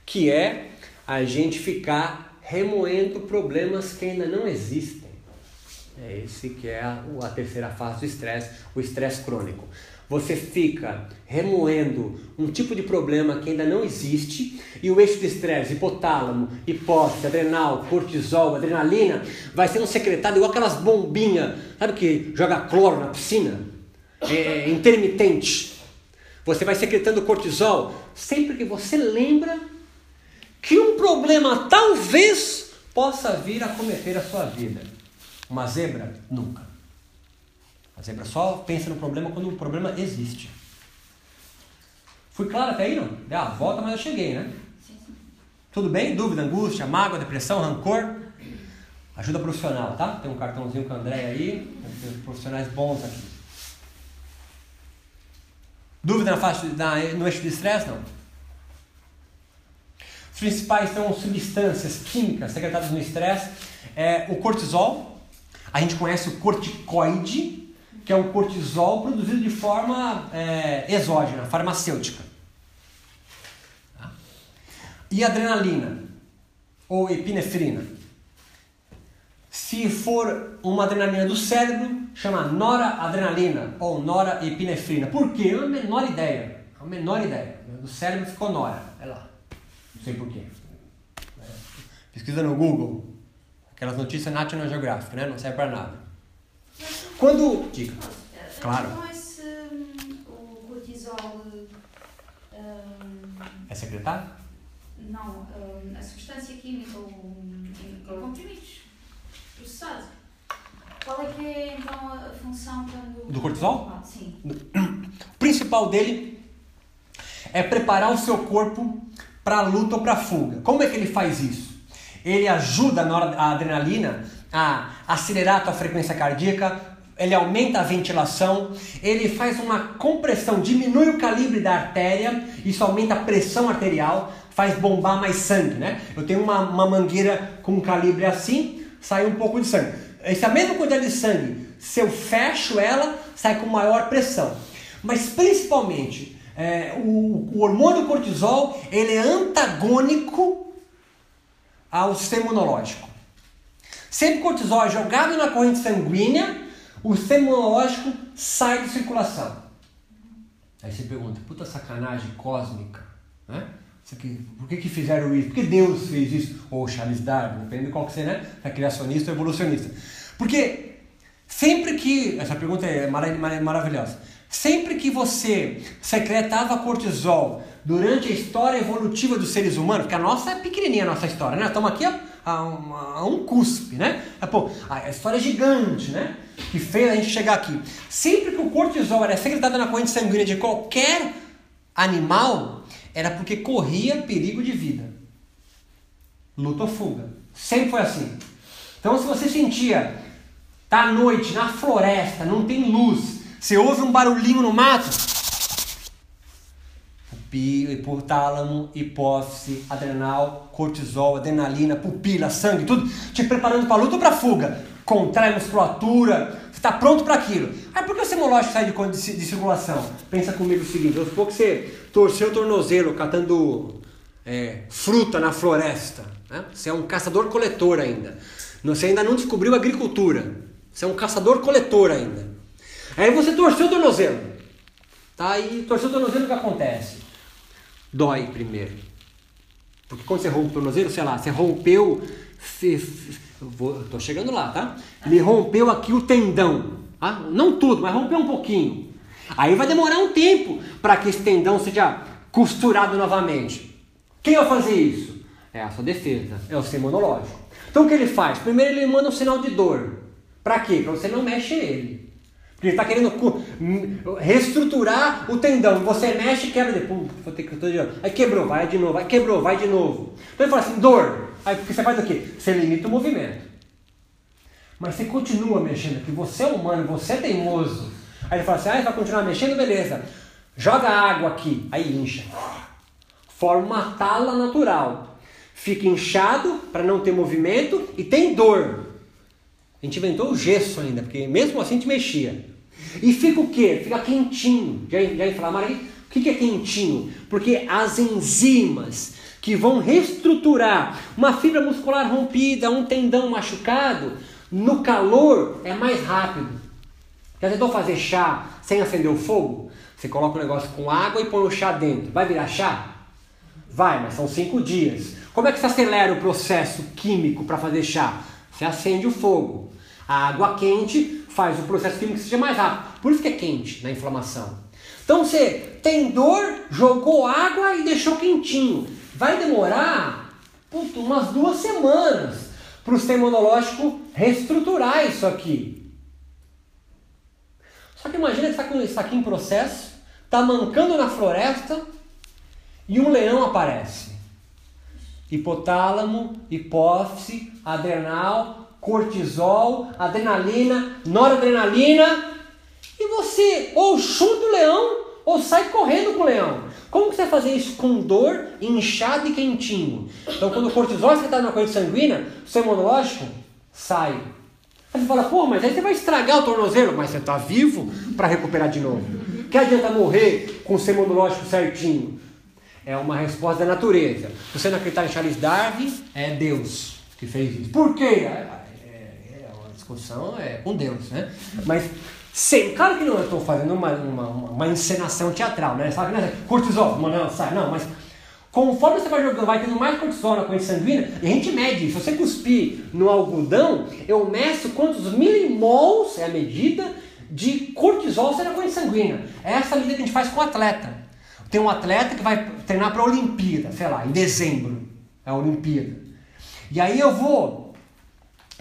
que é a gente ficar remoendo problemas que ainda não existem. É esse que é a, a terceira fase do estresse, o estresse crônico você fica remoendo um tipo de problema que ainda não existe e o eixo de estresse, hipotálamo, hipófise, adrenal, cortisol, adrenalina, vai sendo secretado igual aquelas bombinhas, sabe que joga cloro na piscina? É, é, intermitente. Você vai secretando cortisol sempre que você lembra que um problema talvez possa vir a cometer a sua vida. Uma zebra? Nunca. A zebra só pensa no problema quando o problema existe. Fui claro até aí, não? Dei a volta, mas eu cheguei, né? Tudo bem? Dúvida, angústia, mágoa, depressão, rancor? Ajuda profissional, tá? Tem um cartãozinho com o André aí. Tem profissionais bons aqui. Dúvida na faixa, na, no eixo de estresse? Não. Os principais são substâncias químicas secretadas no estresse. É o cortisol. A gente conhece o corticoide, que é o cortisol produzido de forma é, exógena, farmacêutica. Tá? E adrenalina, ou epinefrina. Se for uma adrenalina do cérebro, chama noradrenalina ou norepinefrina. Por quê? Eu a menor ideia. A menor ideia. Do cérebro ficou nora. É lá. Não sei porquê. É. Pesquisa no Google. Aquelas notícias National Geographic, né? Não serve para nada. Quando. Diga. Claro. Não é se o cortisol. Um, é secretado? Não, um, a substância química, o, o comprimidos processado. Qual é que é então a função quando. Do cortisol? Ah, sim. O principal dele é preparar o seu corpo para a luta ou para a fuga. Como é que ele faz isso? Ele ajuda a adrenalina a acelerar a tua frequência cardíaca, ele aumenta a ventilação, ele faz uma compressão, diminui o calibre da artéria, isso aumenta a pressão arterial, faz bombar mais sangue, né? Eu tenho uma, uma mangueira com um calibre assim, sai um pouco de sangue. Essa mesma quantidade de sangue, se eu fecho ela, sai com maior pressão. Mas principalmente, é, o, o hormônio cortisol, ele é antagônico ao sistema imunológico. Sempre cortisol é jogado na corrente sanguínea, o sistema sai de circulação. Aí você pergunta, puta sacanagem cósmica, né? Por que, que fizeram isso? Por que Deus fez isso? Ou Charles Darwin, depende de qual que você né? É criacionista ou evolucionista. Porque sempre que. Essa pergunta é maravilhosa. Sempre que você secretava cortisol durante a história evolutiva dos seres humanos, porque a nossa é pequenininha a nossa história, né? Estamos aqui a, um, a um cuspe, né? É, pô, a história é gigante, né? Que fez a gente chegar aqui. Sempre que o cortisol era secretado na corrente sanguínea de qualquer animal, era porque corria perigo de vida. Luta ou fuga. Sempre foi assim. Então, se você sentia, tá à noite, na floresta, não tem luz, você ouve um barulhinho no mato, hipotálamo, hipófise, adrenal, cortisol, adrenalina, pupila, sangue, tudo te preparando para luta ou para fuga. Contrai musculatura, está pronto para aquilo. Aí por que o semológico sai de, de, de, circulação? Pensa comigo o seguinte: vamos supor que você torceu o tornozelo catando é, fruta na floresta. Né? Você é um caçador-coletor ainda. Você ainda não descobriu agricultura. Você é um caçador-coletor ainda. Aí você torceu o tornozelo. Tá? E torceu o tornozelo, o que acontece? Dói primeiro. Porque quando você rompe o tornozelo, sei lá, você rompeu. Tô chegando lá, tá? Ele rompeu aqui o tendão. Tá? Não tudo, mas rompeu um pouquinho. Aí vai demorar um tempo para que esse tendão seja costurado novamente. Quem vai fazer isso? É a sua defesa, é o seu imunológico. Então o que ele faz? Primeiro ele manda um sinal de dor. Para quê? Para você não mexe nele. Porque ele está querendo reestruturar o tendão. Você mexe e quebra depois. Vou ter que Aí quebrou, vai de novo. Aí quebrou, vai de novo. Então ele fala assim, dor. Aí você faz o quê? Você limita o movimento. Mas você continua mexendo, porque você é humano, você é teimoso. Aí ele fala assim, ah, vai continuar mexendo, beleza. Joga água aqui. Aí incha. Forma uma tala natural. Fica inchado para não ter movimento e tem dor. A gente inventou o gesso ainda, porque mesmo assim a gente mexia. E fica o quê? Fica quentinho. Já, já inflamaram aí? O que, que é quentinho? Porque as enzimas que vão reestruturar uma fibra muscular rompida, um tendão machucado, no calor é mais rápido. Já tentou fazer chá sem acender o fogo? Você coloca o negócio com água e põe o chá dentro. Vai virar chá? Vai, mas são cinco dias. Como é que se acelera o processo químico para fazer chá? Você acende o fogo. A água quente faz o processo químico seja mais rápido. Por isso que é quente na inflamação. Então você tem dor, jogou água e deixou quentinho. Vai demorar puto, umas duas semanas para o sistema imunológico reestruturar isso aqui. Só que imagina que está com isso aqui em processo, está mancando na floresta e um leão aparece. Hipotálamo, hipófise, adrenal, cortisol, adrenalina, noradrenalina. E você ou chuta o leão ou sai correndo com o leão. Como que você vai fazer isso com dor, inchado e quentinho? Então, quando o cortisol está na corrente sanguínea, o seu imunológico sai. Aí você fala, pô, mas aí você vai estragar o tornozelo, mas você está vivo para recuperar de novo. Que adianta morrer com o seu imunológico certinho? É uma resposta da natureza. Você não acreditar em Charles Darwin, é Deus que fez isso. Por quê? É, é, é discussão é com Deus, né? Mas Sim, claro que não estou fazendo uma, uma, uma, encenação teatral, né? Sabe, né? Cortisol, não, sai, não, mas conforme você vai jogando, vai tendo mais cortisol na corrente sanguínea, e a gente mede. Se você cuspir no algodão, eu meço quantos milimols é a medida de cortisol sai na corrente sanguínea. É essa medida que a gente faz com o atleta. Tem um atleta que vai treinar para a Olimpíada, sei lá, em dezembro, é a Olimpíada. E aí eu vou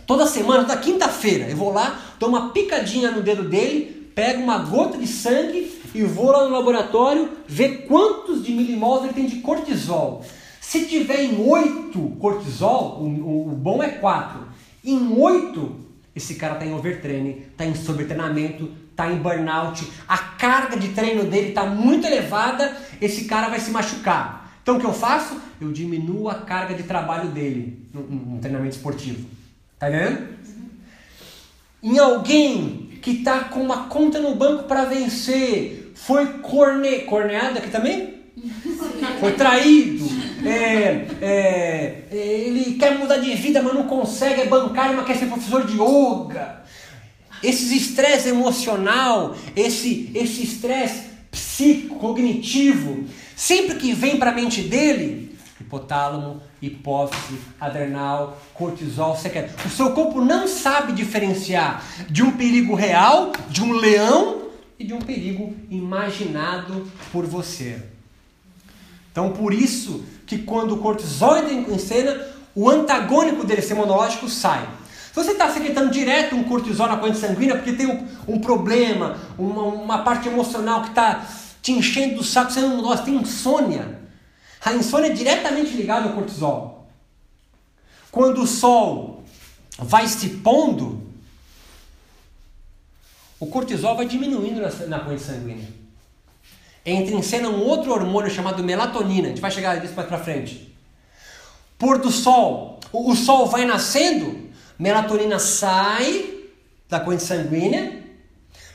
Toda semana, toda quinta-feira, eu vou lá, dou uma picadinha no dedo dele, pego uma gota de sangue e vou lá no laboratório ver quantos de milimols ele tem de cortisol. Se tiver em 8 cortisol, o, o, o bom é 4. Em 8, esse cara está em overtraining, está em sobretreinamento, está em burnout, a carga de treino dele está muito elevada, esse cara vai se machucar. Então o que eu faço? Eu diminuo a carga de trabalho dele no, no treinamento esportivo. Tá vendo? Em alguém que está com uma conta no banco para vencer, foi corne... corneado aqui também? Foi traído. É, é, é, ele quer mudar de vida, mas não consegue, é bancário, mas quer ser professor de yoga. Esses estresse emocional, esse esse estresse psicocognitivo, sempre que vem para a mente dele, hipotálamo, hipófise, adrenal, cortisol, quer. O seu corpo não sabe diferenciar de um perigo real, de um leão e de um perigo imaginado por você. Então, por isso que quando o cortisol entra em cena, o antagônico dele, esse imunológico, sai. Se você está secretando direto um cortisol na corrente sanguínea porque tem um, um problema, uma, uma parte emocional que está te enchendo do saco, você não gosta, tem insônia, a insônia é diretamente ligada ao cortisol. Quando o sol vai se pondo, o cortisol vai diminuindo na, na corrente sanguínea. entra em cena um outro hormônio chamado melatonina. A gente vai chegar disso mais pra frente. Pôr do sol. O, o sol vai nascendo, melatonina sai da corrente sanguínea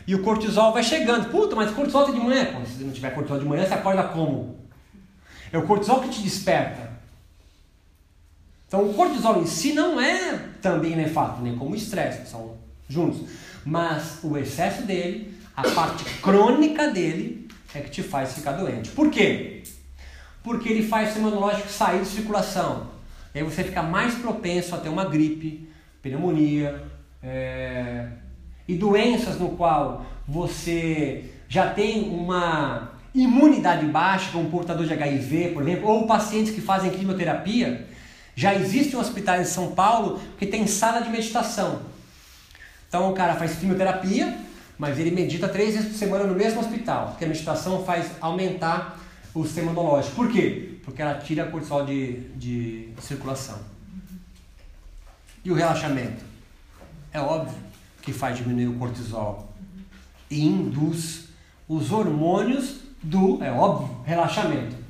e o cortisol vai chegando. Puta, mas cortisol tá de manhã. Se não tiver cortisol de manhã, você acorda como? É o cortisol que te desperta. Então o cortisol em si não é também nefasto, nem como o estresse, são juntos. Mas o excesso dele, a parte crônica dele, é que te faz ficar doente. Por quê? Porque ele faz o sistema imunológico sair de circulação. E aí você fica mais propenso a ter uma gripe, pneumonia, é... e doenças no qual você já tem uma imunidade baixa, como portador de HIV, por exemplo, ou pacientes que fazem quimioterapia. Já existe um hospital em São Paulo que tem sala de meditação. Então o cara faz quimioterapia, mas ele medita três vezes por semana no mesmo hospital, porque a meditação faz aumentar o sistema imunológico. Por quê? Porque ela tira cortisol de, de circulação. E o relaxamento? É óbvio que faz diminuir o cortisol e induz os hormônios do, é óbvio, relaxamento.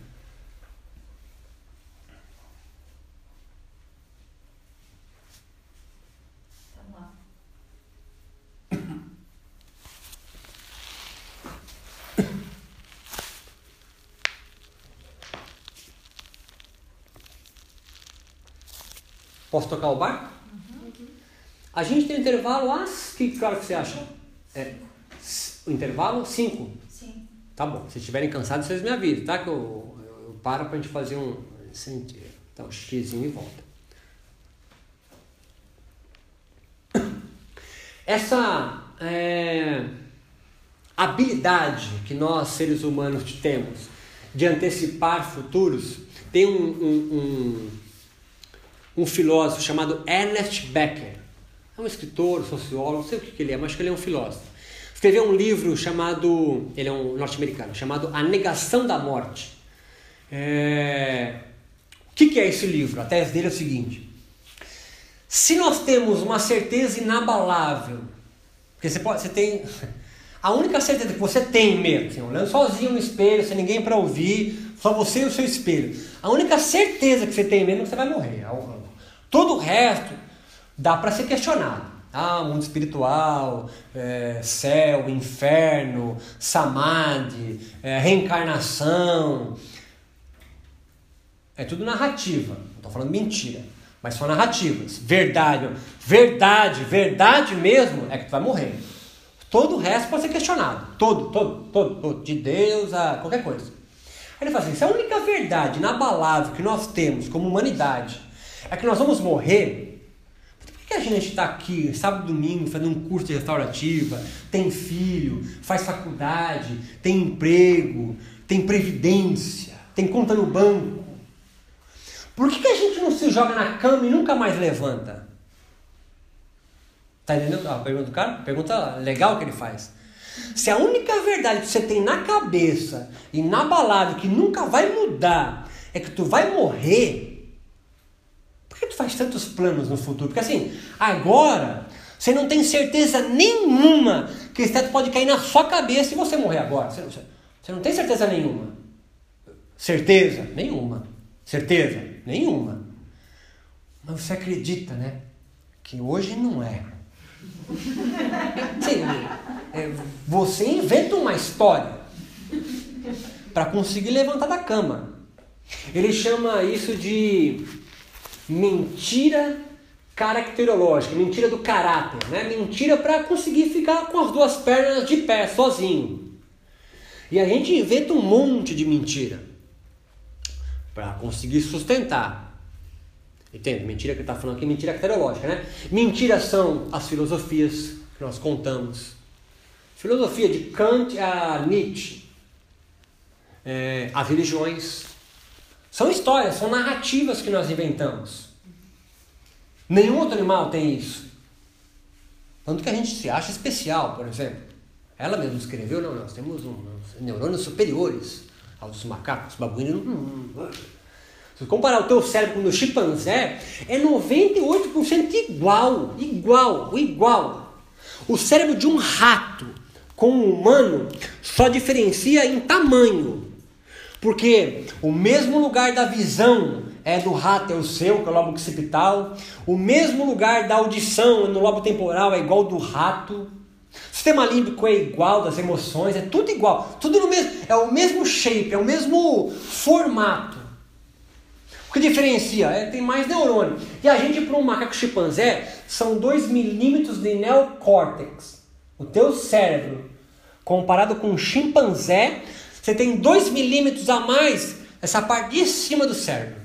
Posso tocar o barco? Uhum. A gente tem intervalo às. Que claro que você acha? É, o intervalo 5. Tá bom. Se estiverem cansados, vocês me avisam, tá? Que eu, eu, eu paro pra gente fazer um. Então, xizinho e volta. Essa é, habilidade que nós, seres humanos, temos de antecipar futuros, tem um, um, um um filósofo chamado Ernest Becker. É um escritor, sociólogo, não sei o que, ele é, mas acho que ele é um filósofo. Escreveu um livro chamado, ele é um norte-americano, chamado A Negação da Morte. É... O que, que é esse livro? A tese dele é o seguinte: se nós temos uma certeza inabalável, porque você pode, você tem a única certeza que você tem mesmo, assim, olhando sozinho no espelho, sem ninguém para ouvir, só você e o seu espelho. A única certeza que você tem mesmo é que você vai morrer. Todo o resto dá para ser questionado. Ah, mundo espiritual, é, céu, inferno, samadhi, é, reencarnação. É tudo narrativa. Não estou falando mentira, mas são narrativas. Verdade, verdade, verdade mesmo é que tu vai morrer. Todo o resto pode ser questionado. Todo, todo, todo, todo de Deus a qualquer coisa. Aí ele fala assim: se a única verdade inabalável que nós temos como humanidade é que nós vamos morrer. Que a gente está aqui, sábado e domingo, fazendo um curso de restaurativa, tem filho, faz faculdade, tem emprego, tem previdência, tem conta no banco? Por que, que a gente não se joga na cama e nunca mais levanta? Tá entendendo a pergunta do cara? Pergunta legal que ele faz. Se a única verdade que você tem na cabeça, inabalável, que nunca vai mudar, é que tu vai morrer, que tu faz tantos planos no futuro? Porque assim, agora você não tem certeza nenhuma que esse teto pode cair na sua cabeça e você morrer agora. Você, você, você não tem certeza nenhuma. Certeza? Nenhuma. Certeza? Nenhuma. Mas você acredita, né? Que hoje não é. Sim, é, você inventa uma história para conseguir levantar da cama. Ele chama isso de mentira caracterológica, mentira do caráter, né? mentira para conseguir ficar com as duas pernas de pé, sozinho. E a gente inventa um monte de mentira para conseguir sustentar. Entende? Mentira que está falando aqui, mentira caracterológica, né? Mentira são as filosofias que nós contamos. Filosofia de Kant a Nietzsche, é, as religiões, são histórias, são narrativas que nós inventamos. Nenhum outro animal tem isso. Tanto que a gente se acha especial, por exemplo. Ela mesma escreveu, não, nós temos um, neurônios superiores aos dos macacos, babuínos. Se comparar o teu cérebro com o chimpanzé, é 98% igual, igual, igual. O cérebro de um rato com um humano só diferencia em tamanho. Porque o mesmo lugar da visão é do rato, é o seu, que é o lobo occipital. O mesmo lugar da audição no lobo temporal é igual do rato. O sistema límbico é igual das emoções, é tudo igual. Tudo no mesmo, é o mesmo shape, é o mesmo formato. O que diferencia? É, tem mais neurônio. E a gente, para um macaco chimpanzé, são 2 milímetros de neocórtex. O teu cérebro, comparado com um chimpanzé, você tem 2 milímetros a mais essa parte de cima do cérebro.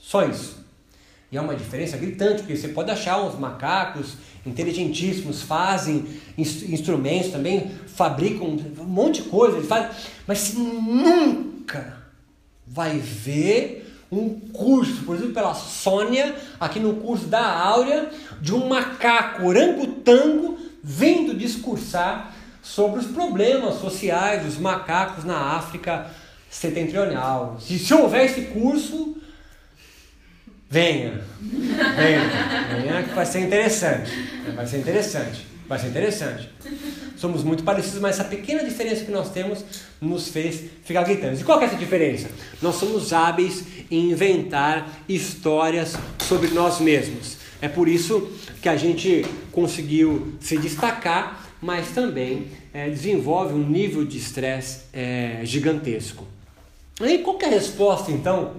Só isso. E é uma diferença gritante, porque você pode achar uns macacos inteligentíssimos, fazem instrumentos também, fabricam um monte de coisa, eles fazem, mas você nunca vai ver um curso, por exemplo, pela Sônia, aqui no curso da Áurea, de um macaco orangotango vindo discursar sobre os problemas sociais dos macacos na África setentrional. Se, se houver esse curso, venha. Venha. Venha que vai ser interessante. Vai ser interessante. Vai ser interessante. Somos muito parecidos, mas essa pequena diferença que nós temos nos fez ficar gritando. E qual é essa diferença? Nós somos hábeis em inventar histórias sobre nós mesmos. É por isso que a gente conseguiu se destacar, mas também é, desenvolve um nível de estresse é, gigantesco. E qual é a resposta, então,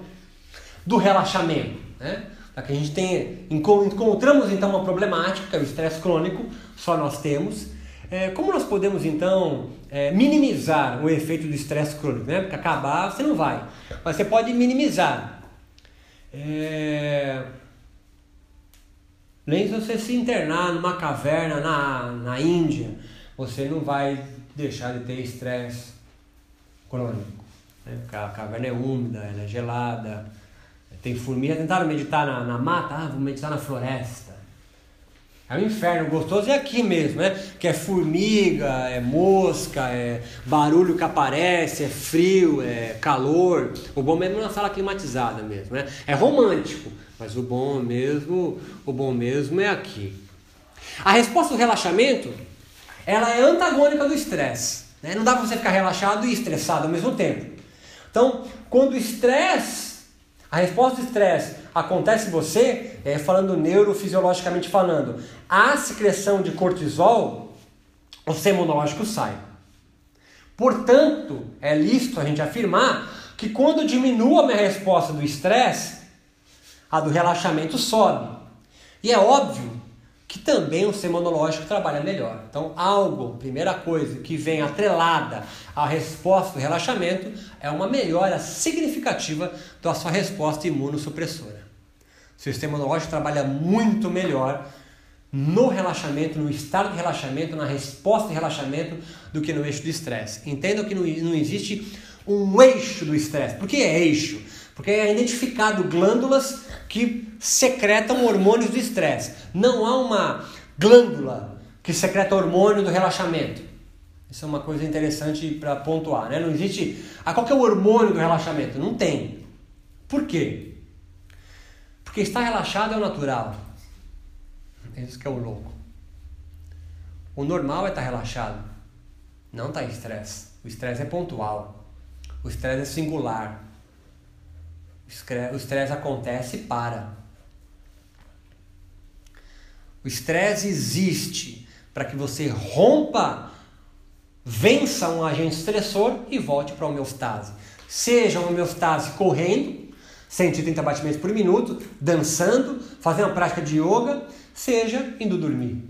do relaxamento? Né? Que a gente tem, encontramos então uma problemática, que é o estresse crônico, só nós temos. É, como nós podemos então é, minimizar o efeito do estresse crônico? Né? Porque acabar você não vai, mas você pode minimizar. É... Nem se você se internar numa caverna na, na Índia, você não vai deixar de ter estresse crônico. Né? A caverna é úmida, ela é gelada, tem formiga. Tentaram meditar na, na mata? Ah, vou meditar na floresta. É um inferno gostoso é aqui mesmo, né? Que é formiga, é mosca, é barulho que aparece, é frio, é calor. O bom mesmo é na sala climatizada mesmo, né? É romântico, mas o bom mesmo, o bom mesmo é aqui. A resposta do relaxamento, ela é antagônica do estresse. Né? Não dá para você ficar relaxado e estressado ao mesmo tempo. Então, quando o estresse a resposta do estresse acontece em você, é, falando neurofisiologicamente falando, a secreção de cortisol, o sistema sai. Portanto, é lícito a gente afirmar que quando diminua a minha resposta do estresse, a do relaxamento sobe. E é óbvio que também o sistema imunológico trabalha melhor. Então, algo, primeira coisa, que vem atrelada à resposta do relaxamento é uma melhora significativa da sua resposta imunossupressora. O sistema imunológico trabalha muito melhor no relaxamento, no estado de relaxamento, na resposta de relaxamento, do que no eixo do estresse. Entendam que não existe um eixo do estresse. Por que é eixo? Porque é identificado glândulas que secretam hormônios do estresse. Não há uma glândula que secreta hormônio do relaxamento. Isso é uma coisa interessante para pontuar, né? Não existe. Ah, qual é o hormônio do relaxamento? Não tem. Por quê? Porque estar relaxado é o natural. Isso que é o louco. O normal é estar relaxado, não estar em estresse. O estresse é pontual. O estresse é singular. O estresse acontece e para. O estresse existe para que você rompa, vença um agente estressor e volte para a homeostase. Seja uma homeostase correndo, 130 batimentos por minuto, dançando, fazendo uma prática de yoga, seja indo dormir.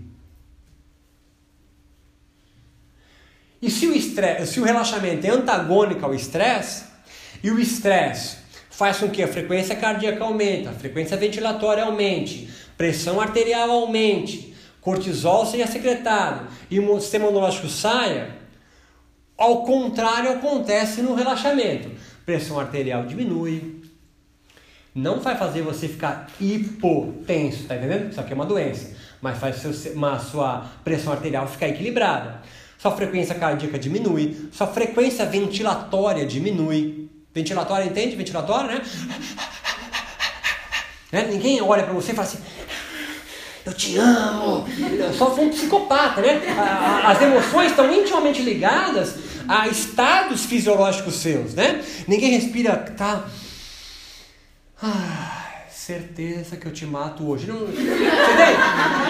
E se o, estresse, se o relaxamento é antagônico ao estresse, e o estresse faz com que a frequência cardíaca aumente, a frequência ventilatória aumente, pressão arterial aumente, cortisol seja secretado e o sistema imunológico saia, ao contrário acontece no relaxamento. Pressão arterial diminui. Não vai fazer você ficar hipotenso, tá entendendo? Isso aqui é uma doença, mas faz seu, uma, sua pressão arterial ficar equilibrada. Sua frequência cardíaca diminui, sua frequência ventilatória diminui. Ventilatória, entende? Ventilatória, né? né? Ninguém olha para você e fala assim: eu te amo. Eu só um psicopata, né? As emoções estão intimamente ligadas a estados fisiológicos seus, né? Ninguém respira, tá? Ah, certeza que eu te mato hoje. Não,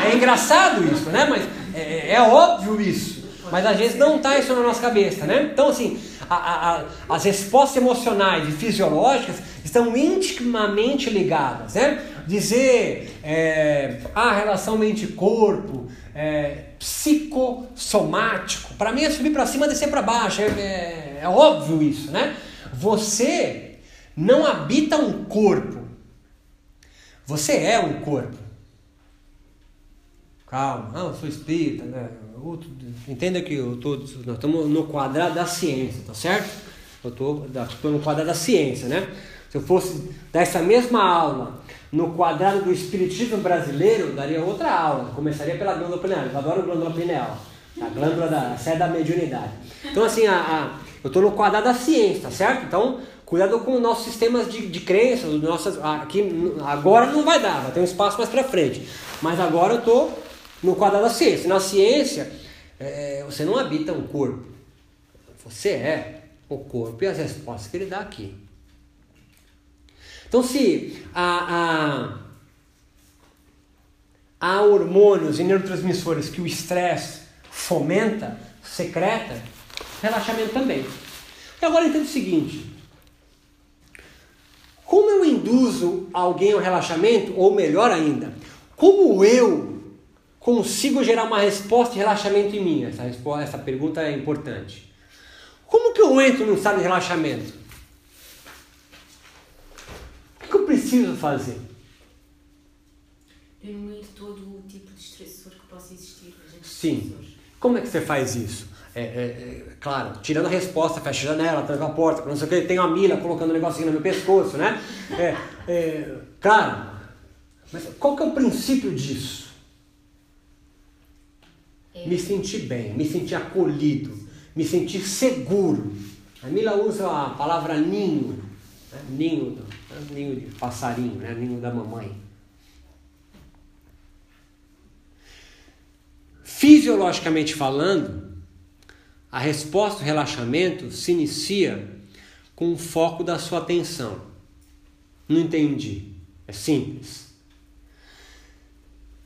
É engraçado isso, né? Mas é, é óbvio isso. Mas às vezes não está isso na nossa cabeça, né? Então, assim, a, a, as respostas emocionais e fisiológicas estão intimamente ligadas, né? Dizer é, a relação mente-corpo, é, psicossomático, para mim é subir para cima, descer para baixo, é, é, é óbvio isso, né? Você não habita um corpo, você é um corpo. Calma, não, eu sou espírita, né? Outro, entenda que eu tô, nós estamos no quadrado da ciência, tá certo? Eu estou no quadrado da ciência, né? Se eu fosse dar essa mesma aula no quadrado do espiritismo brasileiro, daria outra aula. Começaria pela glândula pineal. Eu adoro glândula pineal. A glândula da sede da mediunidade. Então, assim, a, a eu estou no quadrado da ciência, tá certo? Então, Cuidado com os nossos sistemas de, de crenças, nossas, aqui, agora não vai dar, vai ter um espaço mais para frente. Mas agora eu estou no quadrado da ciência. Na ciência, é, você não habita um corpo. Você é o corpo e as respostas que ele dá aqui. Então, se há, há, há hormônios e neurotransmissores que o estresse fomenta, secreta, relaxamento também. E agora entenda o seguinte: como eu induzo alguém ao relaxamento, ou melhor ainda, como eu consigo gerar uma resposta de relaxamento em mim? Essa, resposta, essa pergunta é importante. Como que eu entro num estado de relaxamento? O que eu preciso fazer? Diminuir todo o tipo de estressor que possa existir. Sim. Como é que você faz isso? É, é, é, claro, tirando a resposta, fecha a janela, tranca a porta, não sei o que, tem uma mila colocando um negocinho no meu pescoço, né? É, é, claro, mas qual que é o princípio disso? Me sentir bem, me sentir acolhido, me sentir seguro. A Mila usa a palavra ninho, né? ninho, né? ninho de passarinho, né? ninho da mamãe. Fisiologicamente falando, a resposta do relaxamento se inicia com o foco da sua atenção. Não entendi. É simples.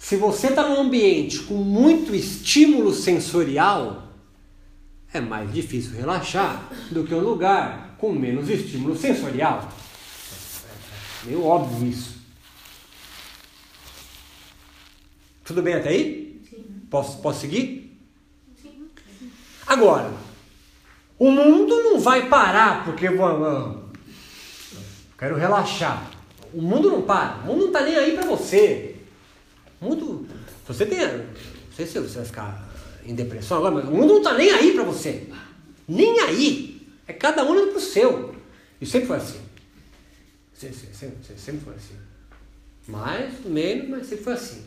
Se você está num ambiente com muito estímulo sensorial, é mais difícil relaxar do que um lugar com menos estímulo sensorial. É meio óbvio isso. Tudo bem até aí? Sim. Posso, posso seguir? Agora, o mundo não vai parar porque vou, quero relaxar. O mundo não para. O mundo não está nem aí para você. Mundo, você tem, não sei se você vai ficar em depressão agora, mas o mundo não está nem aí para você. Nem aí. É cada um indo o seu. E sempre foi assim. Sempre, sempre, sempre foi assim. Mais, menos, mas sempre foi assim.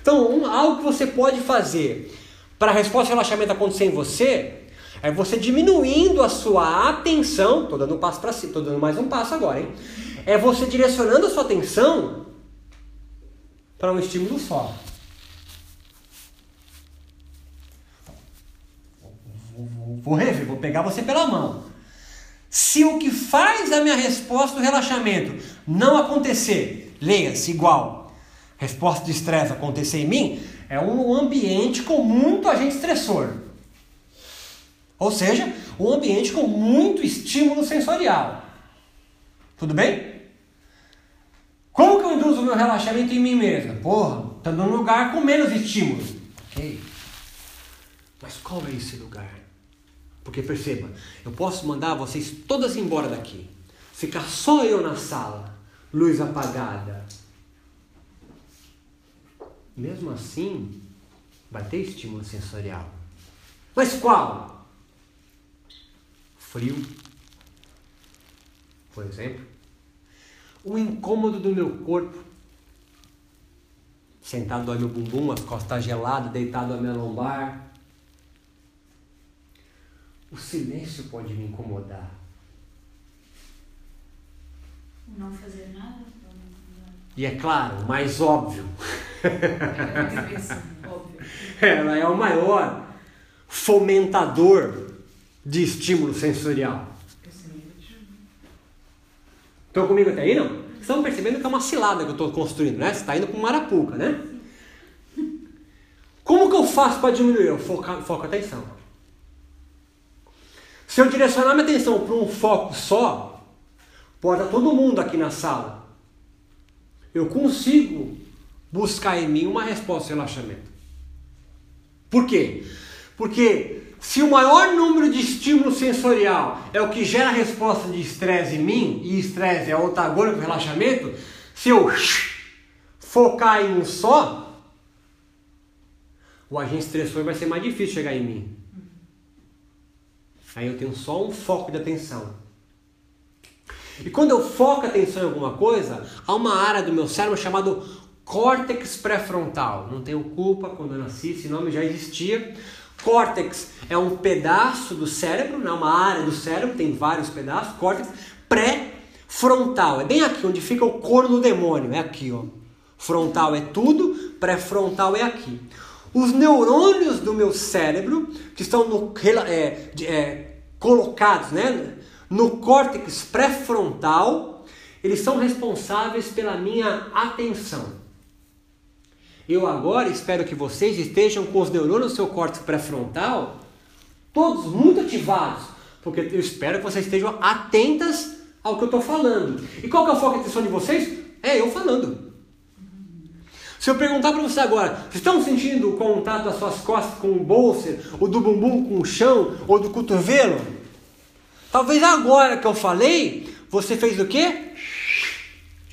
Então, um, algo que você pode fazer para a resposta de relaxamento acontecer em você, é você diminuindo a sua atenção, estou dando um passo para cima, estou dando mais um passo agora, hein? É você direcionando a sua atenção para um estímulo só. Vou rever, vou pegar você pela mão. Se o que faz a minha resposta do relaxamento não acontecer, leia-se igual, resposta de estresse acontecer em mim, é um ambiente com muito agente estressor. Ou seja, um ambiente com muito estímulo sensorial. Tudo bem? Como que eu induzo o meu relaxamento em mim mesmo? Porra, estando num lugar com menos estímulo. Ok. Mas qual é esse lugar? Porque perceba, eu posso mandar vocês todas embora daqui. Ficar só eu na sala, luz apagada, mesmo assim, vai ter estímulo sensorial. Mas qual? Frio, por exemplo. O incômodo do meu corpo. Sentado no meu bumbum, as costas geladas, deitado na minha lombar. O silêncio pode me incomodar. Não fazer nada? E é claro, mais óbvio, É óbvio. Ela é o maior fomentador de estímulo sensorial. Estão comigo até aí, não? Estão percebendo que é uma cilada que eu estou construindo, né? Você está indo para uma arapuca, né? Como que eu faço para diminuir? Eu foco, foco a atenção. Se eu direcionar minha atenção para um foco só, pode estar todo mundo aqui na sala. Eu consigo buscar em mim uma resposta de relaxamento. Por quê? Porque se o maior número de estímulo sensorial é o que gera resposta de estresse em mim, e estresse é antagônico relaxamento, se eu focar em um só, o agente estressor vai ser mais difícil chegar em mim. Aí eu tenho só um foco de atenção. E quando eu foco a atenção em alguma coisa, há uma área do meu cérebro chamada córtex pré-frontal. Não tenho culpa quando eu nasci, esse nome já existia. Córtex é um pedaço do cérebro, né? uma área do cérebro, tem vários pedaços. Córtex pré-frontal. É bem aqui onde fica o couro do demônio. É aqui, ó. Frontal é tudo, pré-frontal é aqui. Os neurônios do meu cérebro, que estão no, é, é, colocados né, no córtex pré-frontal, eles são responsáveis pela minha atenção. Eu agora espero que vocês estejam com os neurônios do seu córtex pré-frontal todos muito ativados, porque eu espero que vocês estejam atentas ao que eu estou falando. E qual que é o foco de atenção de vocês? É eu falando. Se eu perguntar para você agora, estão sentindo o contato das suas costas com o bolso, ou do bumbum com o chão, ou do cotovelo? Talvez agora que eu falei, você fez o quê?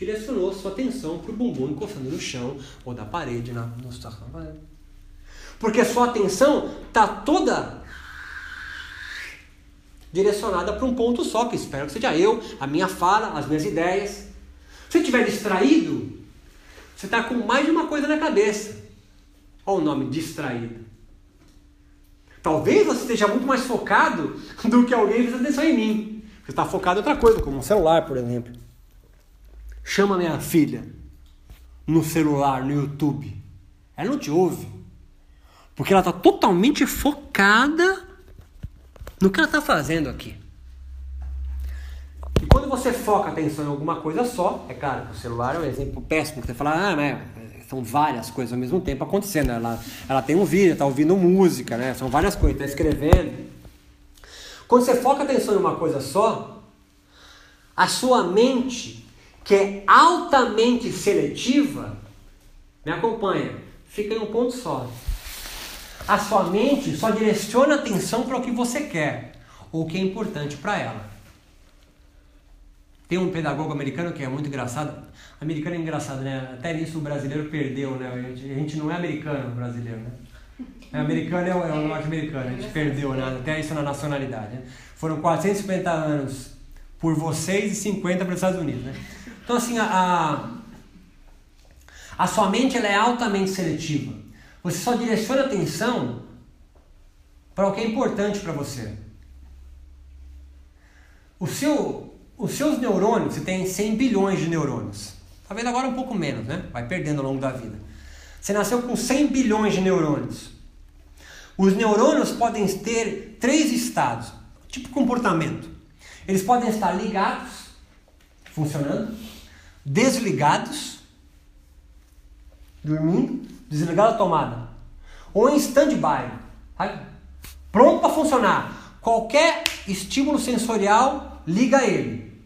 Direcionou sua atenção para o bumbum encostando no chão ou da parede, na, no Porque a sua atenção está toda direcionada para um ponto só, que espero que seja eu, a minha fala, as minhas ideias. Se estiver distraído, você está com mais de uma coisa na cabeça. Olha o nome distraído. Talvez você esteja muito mais focado do que alguém prestando atenção em mim. Você está focado em outra coisa, como um celular, por exemplo. Chama minha filha no celular, no YouTube. Ela não te ouve. Porque ela está totalmente focada no que ela está fazendo aqui. E quando você foca a atenção em alguma coisa só, é claro que o celular é um exemplo péssimo, que você fala, ah, mas são várias coisas ao mesmo tempo acontecendo. Ela, ela tem um vídeo, está ouvindo música, né? São várias coisas, está escrevendo. Quando você foca a atenção em uma coisa só, a sua mente, que é altamente seletiva, me acompanha, fica em um ponto só. A sua mente só direciona a atenção para o que você quer ou o que é importante para ela. Tem um pedagogo americano que é muito engraçado. Americano é engraçado, né? Até nisso o brasileiro perdeu, né? A gente, a gente não é americano brasileiro, né? É americano é o, é norte-americano, a gente perdeu, né? Até isso na nacionalidade. Né? Foram 450 anos por vocês e 50 para os Estados Unidos, né? Então, assim, a, a, a sua mente ela é altamente seletiva. Você só direciona atenção para o que é importante para você. O seu os seus neurônios, você tem 100 bilhões de neurônios. Tá vendo agora um pouco menos, né? Vai perdendo ao longo da vida. Você nasceu com 100 bilhões de neurônios. Os neurônios podem ter três estados, tipo comportamento. Eles podem estar ligados, funcionando, desligados, dormindo, desligado a tomada, ou em stand-by, pronto para funcionar. Qualquer estímulo sensorial liga ele.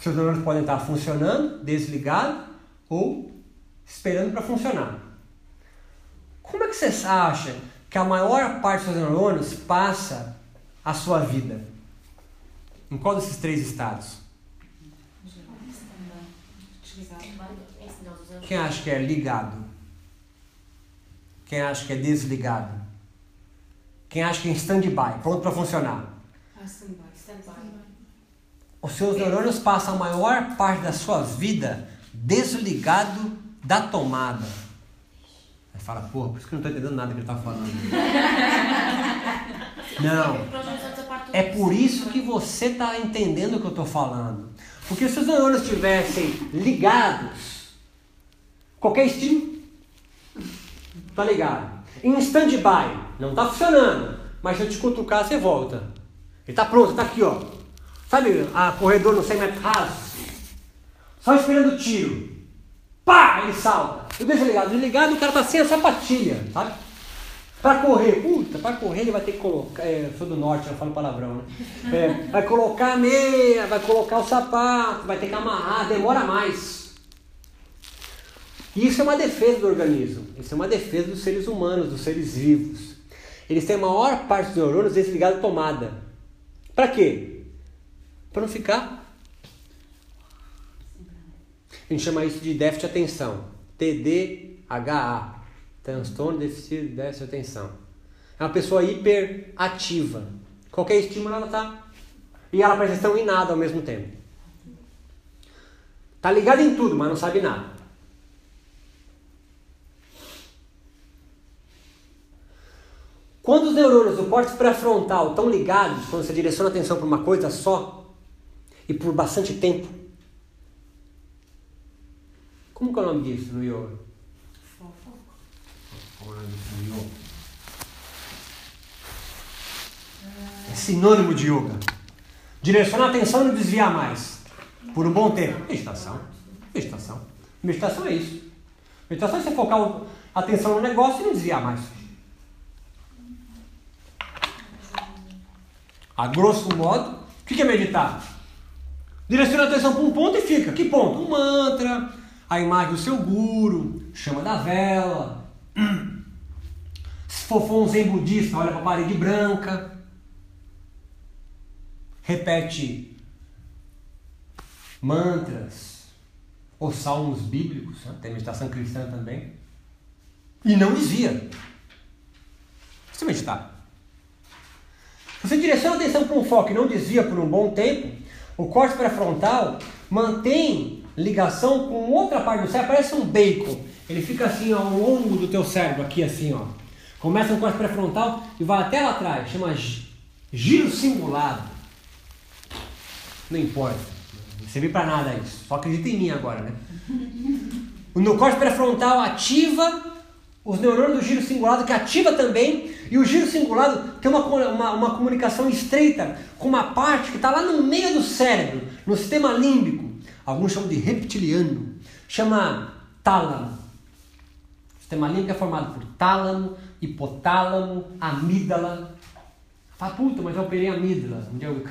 Seus neurônios podem estar funcionando, desligado ou esperando para funcionar. Como é que você acha que a maior parte dos seus neurônios passa a sua vida? Em qual desses três estados? Quem acha que é ligado? Quem acha que é desligado? Quem acha que é em stand-by, pronto para funcionar? Ah. Os seus neurônios passam a maior parte da sua vida desligado da tomada. Aí fala, porra, por isso que eu não estou entendendo nada que ele está falando. Não. É por isso que você está entendendo o que eu estou falando. Porque se os neurônios estivessem ligados, qualquer estímulo tá ligado. Em stand-by, não tá funcionando. Mas se eu te cutucar, você volta. Ele tá pronto, tá aqui, ó. Sabe, a corredor no 100 metros raso? Só esperando o tiro. Pá! Ele salta. Eu deixo ligado. Desligado, o cara tá sem a sapatilha, sabe? Pra correr, puta, pra correr ele vai ter que colocar. É, sou do norte, eu falo palavrão, né? É, vai colocar a meia, vai colocar o sapato, vai ter que amarrar, demora mais. E isso é uma defesa do organismo. Isso é uma defesa dos seres humanos, dos seres vivos. Eles têm a maior parte dos neurônios desligados tomada. Para quê? Para não ficar. A gente chama isso de déficit de atenção. TDAH. Transtorno de déficit de atenção. É uma pessoa hiperativa. Qualquer estímulo ela está. E ela presta atenção em nada ao mesmo tempo. Tá ligada em tudo, mas não sabe nada. Quando os neurônios do córtex pré-frontal estão ligados, quando você direciona a atenção para uma coisa só, e por bastante tempo, como que é o nome disso no yoga? Como o nome disso no yoga? É sinônimo de yoga. Direcionar a atenção e não desviar mais. Por um bom tempo. Meditação. Meditação. Meditação é isso. Meditação é você focar a atenção no negócio e não desviar mais. A grosso modo, o que é meditar? Direciona a atenção para um ponto e fica. Que ponto? Um mantra, a imagem do seu guru, chama da vela. Se for, um zen budista, olha para a parede branca. Repete mantras ou salmos bíblicos, né? tem meditação cristã também. E não desvia. Você meditar. Você direciona a atenção para um foco e não desvia por um bom tempo, o corte pré-frontal mantém ligação com outra parte do cérebro, parece um bacon. Ele fica assim ao longo do teu cérebro, aqui assim, ó. Começa no corte pré-frontal e vai até lá atrás, chama giro cingulado. Não importa, não serve para nada isso. Só acredita em mim agora, né? No corte pré-frontal ativa os neurônios do giro cingulado que ativa também, e o giro cingulado tem uma, uma, uma comunicação estreita com uma parte que está lá no meio do cérebro, no sistema límbico. Alguns chamam de reptiliano, chama tálamo. O sistema límbico é formado por tálamo, hipotálamo, amígdala. Fala, puta, mas eu operei amígdala. Onde eu...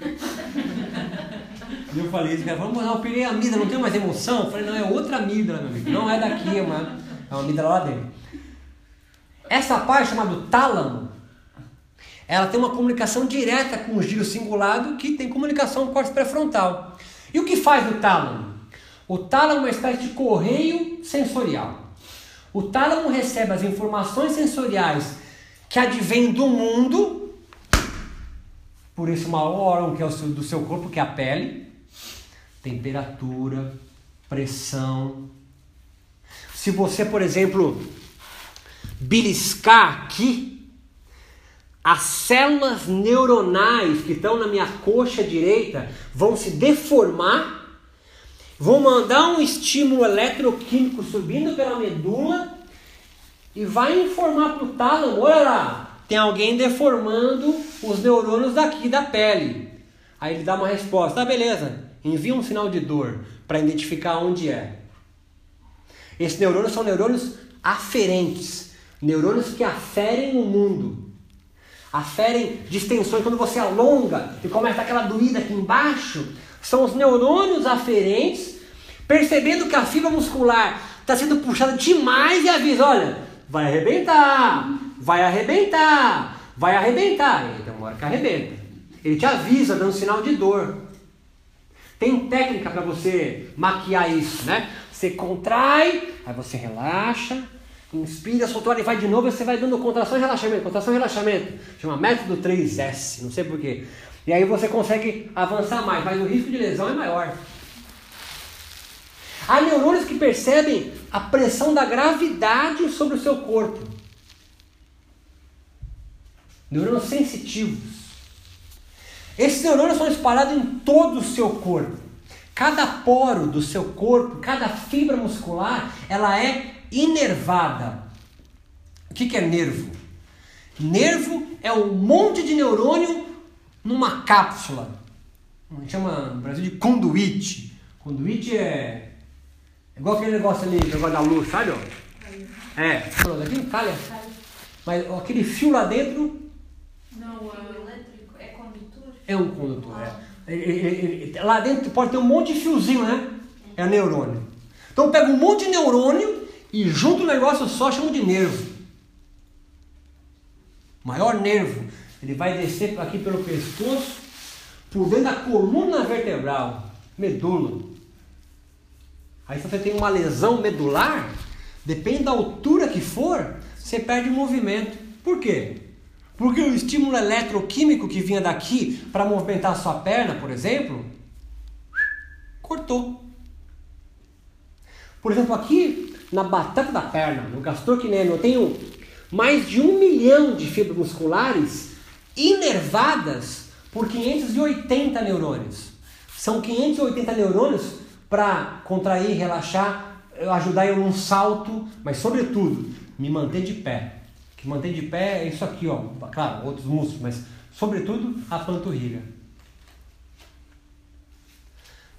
eu falei isso, cara, vamos, eu operei amígdala, não tenho mais emoção? Eu falei, não, é outra amígdala, meu amigo, não é daqui, é uma é uma amígdala lá dentro. Essa parte chamada tálamo, ela tem uma comunicação direta com o giro cingulado que tem comunicação com o córtex pré-frontal. E o que faz o tálamo? O tálamo é uma espécie de correio sensorial. O tálamo recebe as informações sensoriais que advêm do mundo, por esse maior órgão que é o seu, do seu corpo, que é a pele, temperatura, pressão, se você, por exemplo, beliscar aqui, as células neuronais que estão na minha coxa direita vão se deformar, vão mandar um estímulo eletroquímico subindo pela medula e vai informar para o tálamo: olha lá, tem alguém deformando os neurônios daqui da pele. Aí ele dá uma resposta: ah, beleza, envia um sinal de dor para identificar onde é. Esses neurônios são neurônios aferentes, neurônios que aferem o mundo. Aferem distensões, quando você alonga e começa aquela doída aqui embaixo, são os neurônios aferentes percebendo que a fibra muscular está sendo puxada demais e avisa: olha, vai arrebentar, vai arrebentar, vai arrebentar. Uma hora que arrebenta. Ele te avisa, dando sinal de dor. Tem técnica para você maquiar isso, né? Você contrai, aí você relaxa, inspira, soltou e vai de novo, você vai dando contração e relaxamento, contração e relaxamento. Chama método 3S, não sei porquê. E aí você consegue avançar mais, mas o risco de lesão é maior. Há neurônios que percebem a pressão da gravidade sobre o seu corpo. Neurônios sensitivos. Esses neurônios são espalhados em todo o seu corpo. Cada poro do seu corpo, cada fibra muscular, ela é inervada que, que é nervo? Nervo é um monte de neurônio numa cápsula. A gente chama no Brasil de conduíte. Conduíte é, é igual aquele negócio ali, negócio da luz, sabe? Ó? É, daqui calha. Mas aquele fio lá dentro Não, o elétrico é condutor. é um condutor. É. Lá dentro pode ter um monte de fiozinho, né? É neurônio. Então pega um monte de neurônio e junta o negócio só, chama de nervo. Maior nervo. Ele vai descer aqui pelo pescoço, por dentro da coluna vertebral, medula. Aí se você tem uma lesão medular, depende da altura que for, você perde movimento. Por quê? Porque o estímulo eletroquímico que vinha daqui para movimentar a sua perna, por exemplo, cortou. Por exemplo, aqui na batata da perna, no gastrocnêmio, eu tenho mais de um milhão de fibras musculares inervadas por 580 neurônios. São 580 neurônios para contrair, relaxar, ajudar eu num salto, mas sobretudo me manter de pé. Que manter de pé é isso aqui, ó. Claro, outros músculos, mas sobretudo a panturrilha.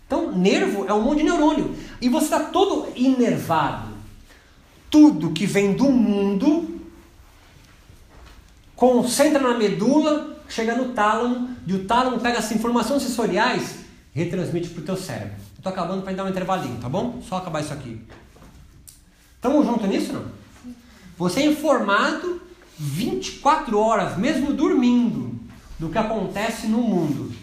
Então, nervo é um monte de neurônio. E você está todo inervado. Tudo que vem do mundo concentra na medula, chega no tálamo, e o tálamo pega as informações sensoriais e retransmite para o teu cérebro. Estou acabando para dar um intervalinho, tá bom? Só acabar isso aqui. Estamos juntos nisso, não? Você é informado 24 horas, mesmo dormindo, do que acontece no mundo.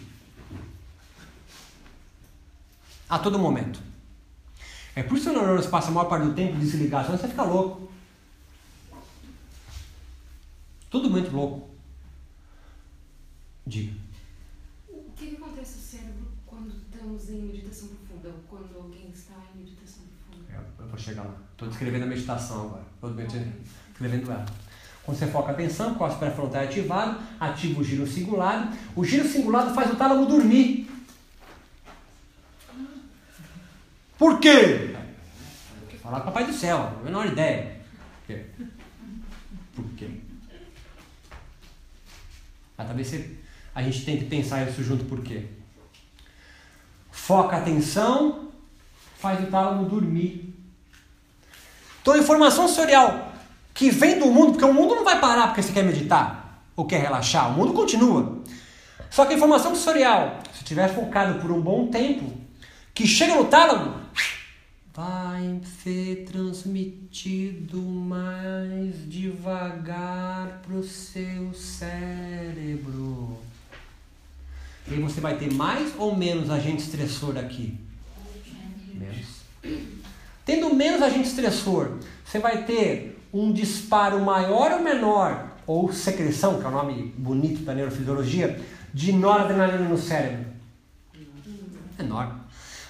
A todo momento. É por isso que o neurônio passa a maior parte do tempo desligado, senão você fica louco. Tudo muito louco. Diga. O que, que acontece no cérebro quando estamos em meditação profunda ou quando alguém está em meditação profunda? Eu, eu vou chegar lá. Estou descrevendo a meditação agora. Quando você foca a atenção, córtex pré-frontal é ativado, ativa o giro cingulado. O giro cingulado faz o tálamo dormir. Por quê? Falar com o Papai do Céu, a menor ideia. Por quê? Por quê? Ah, talvez você, a gente tem que pensar isso junto, por quê? Foca a atenção, faz o tálamo dormir. Então, a informação sensorial que vem do mundo, porque o mundo não vai parar porque você quer meditar ou quer relaxar, o mundo continua. Só que a informação sensorial, se estiver focado por um bom tempo, que chega no tálamo, vai ser transmitido mais devagar para o seu cérebro. E aí você vai ter mais ou menos agente estressor aqui? Menos. Tendo menos agente estressor, você vai ter um disparo maior ou menor, ou secreção, que é o nome bonito da neurofisiologia, de noradrenalina no cérebro? Menor.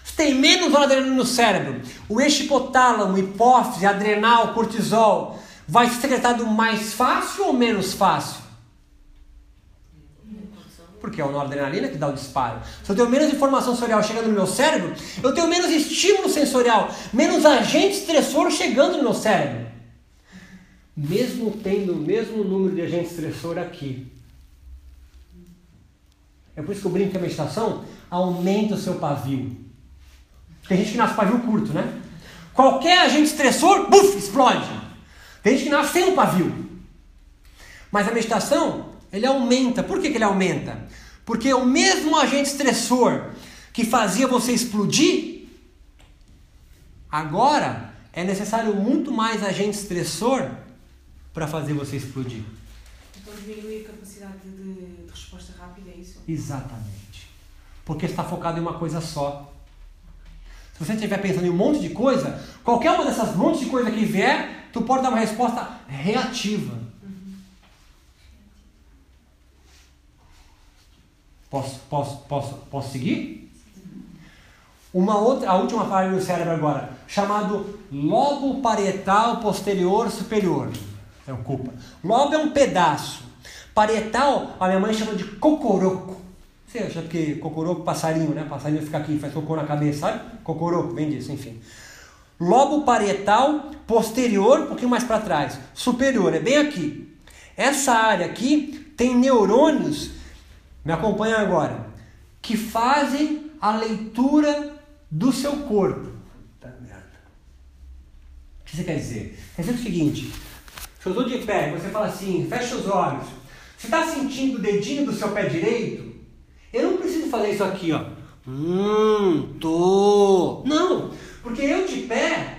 Você tem menos noradrenalina no cérebro, o eixo hipotálamo, hipófise, adrenal, cortisol, vai ser secretado mais fácil ou menos fácil? Porque é a noradrenalina que dá o disparo. Se eu tenho menos informação sensorial chegando no meu cérebro, eu tenho menos estímulo sensorial, menos agente estressor chegando no meu cérebro. Mesmo tendo o mesmo número de agente estressor aqui. É por isso que eu brinco que a meditação aumenta o seu pavio. Tem gente que nasce pavio curto, né? Qualquer agente estressor, buf, explode. Tem gente que nasce sem um pavio. Mas a meditação, ele aumenta. Por que, que ele aumenta? Porque o mesmo agente estressor que fazia você explodir, agora é necessário muito mais agente estressor para fazer você explodir. Então diminui a capacidade de, resposta rápida, é isso? Exatamente. Porque está focado em uma coisa só. Se você estiver pensando em um monte de coisa, qualquer uma dessas montes de coisa que vier, tu pode dar uma resposta reativa. Posso, posso, posso, posso seguir? Uma outra, a última parte do cérebro agora, chamado lobo parietal posterior superior. É o culpa. Lobo é um pedaço. Parietal, a minha mãe chama de cocoroco. Você acha que cocoroco, passarinho, né? Passarinho fica aqui, faz cocô na cabeça, sabe? Cocoroco, vem disso, enfim. lobo parietal posterior, um pouquinho mais para trás, superior, é bem aqui. Essa área aqui tem neurônios, me acompanha agora, que fazem a leitura do seu corpo. Tá merda. O que você quer dizer? Quer dizer o seguinte: se eu estou de pé e você fala assim, fecha os olhos, você está sentindo o dedinho do seu pé direito? Eu não preciso fazer isso aqui, ó. Hum, tô. Não, porque eu de pé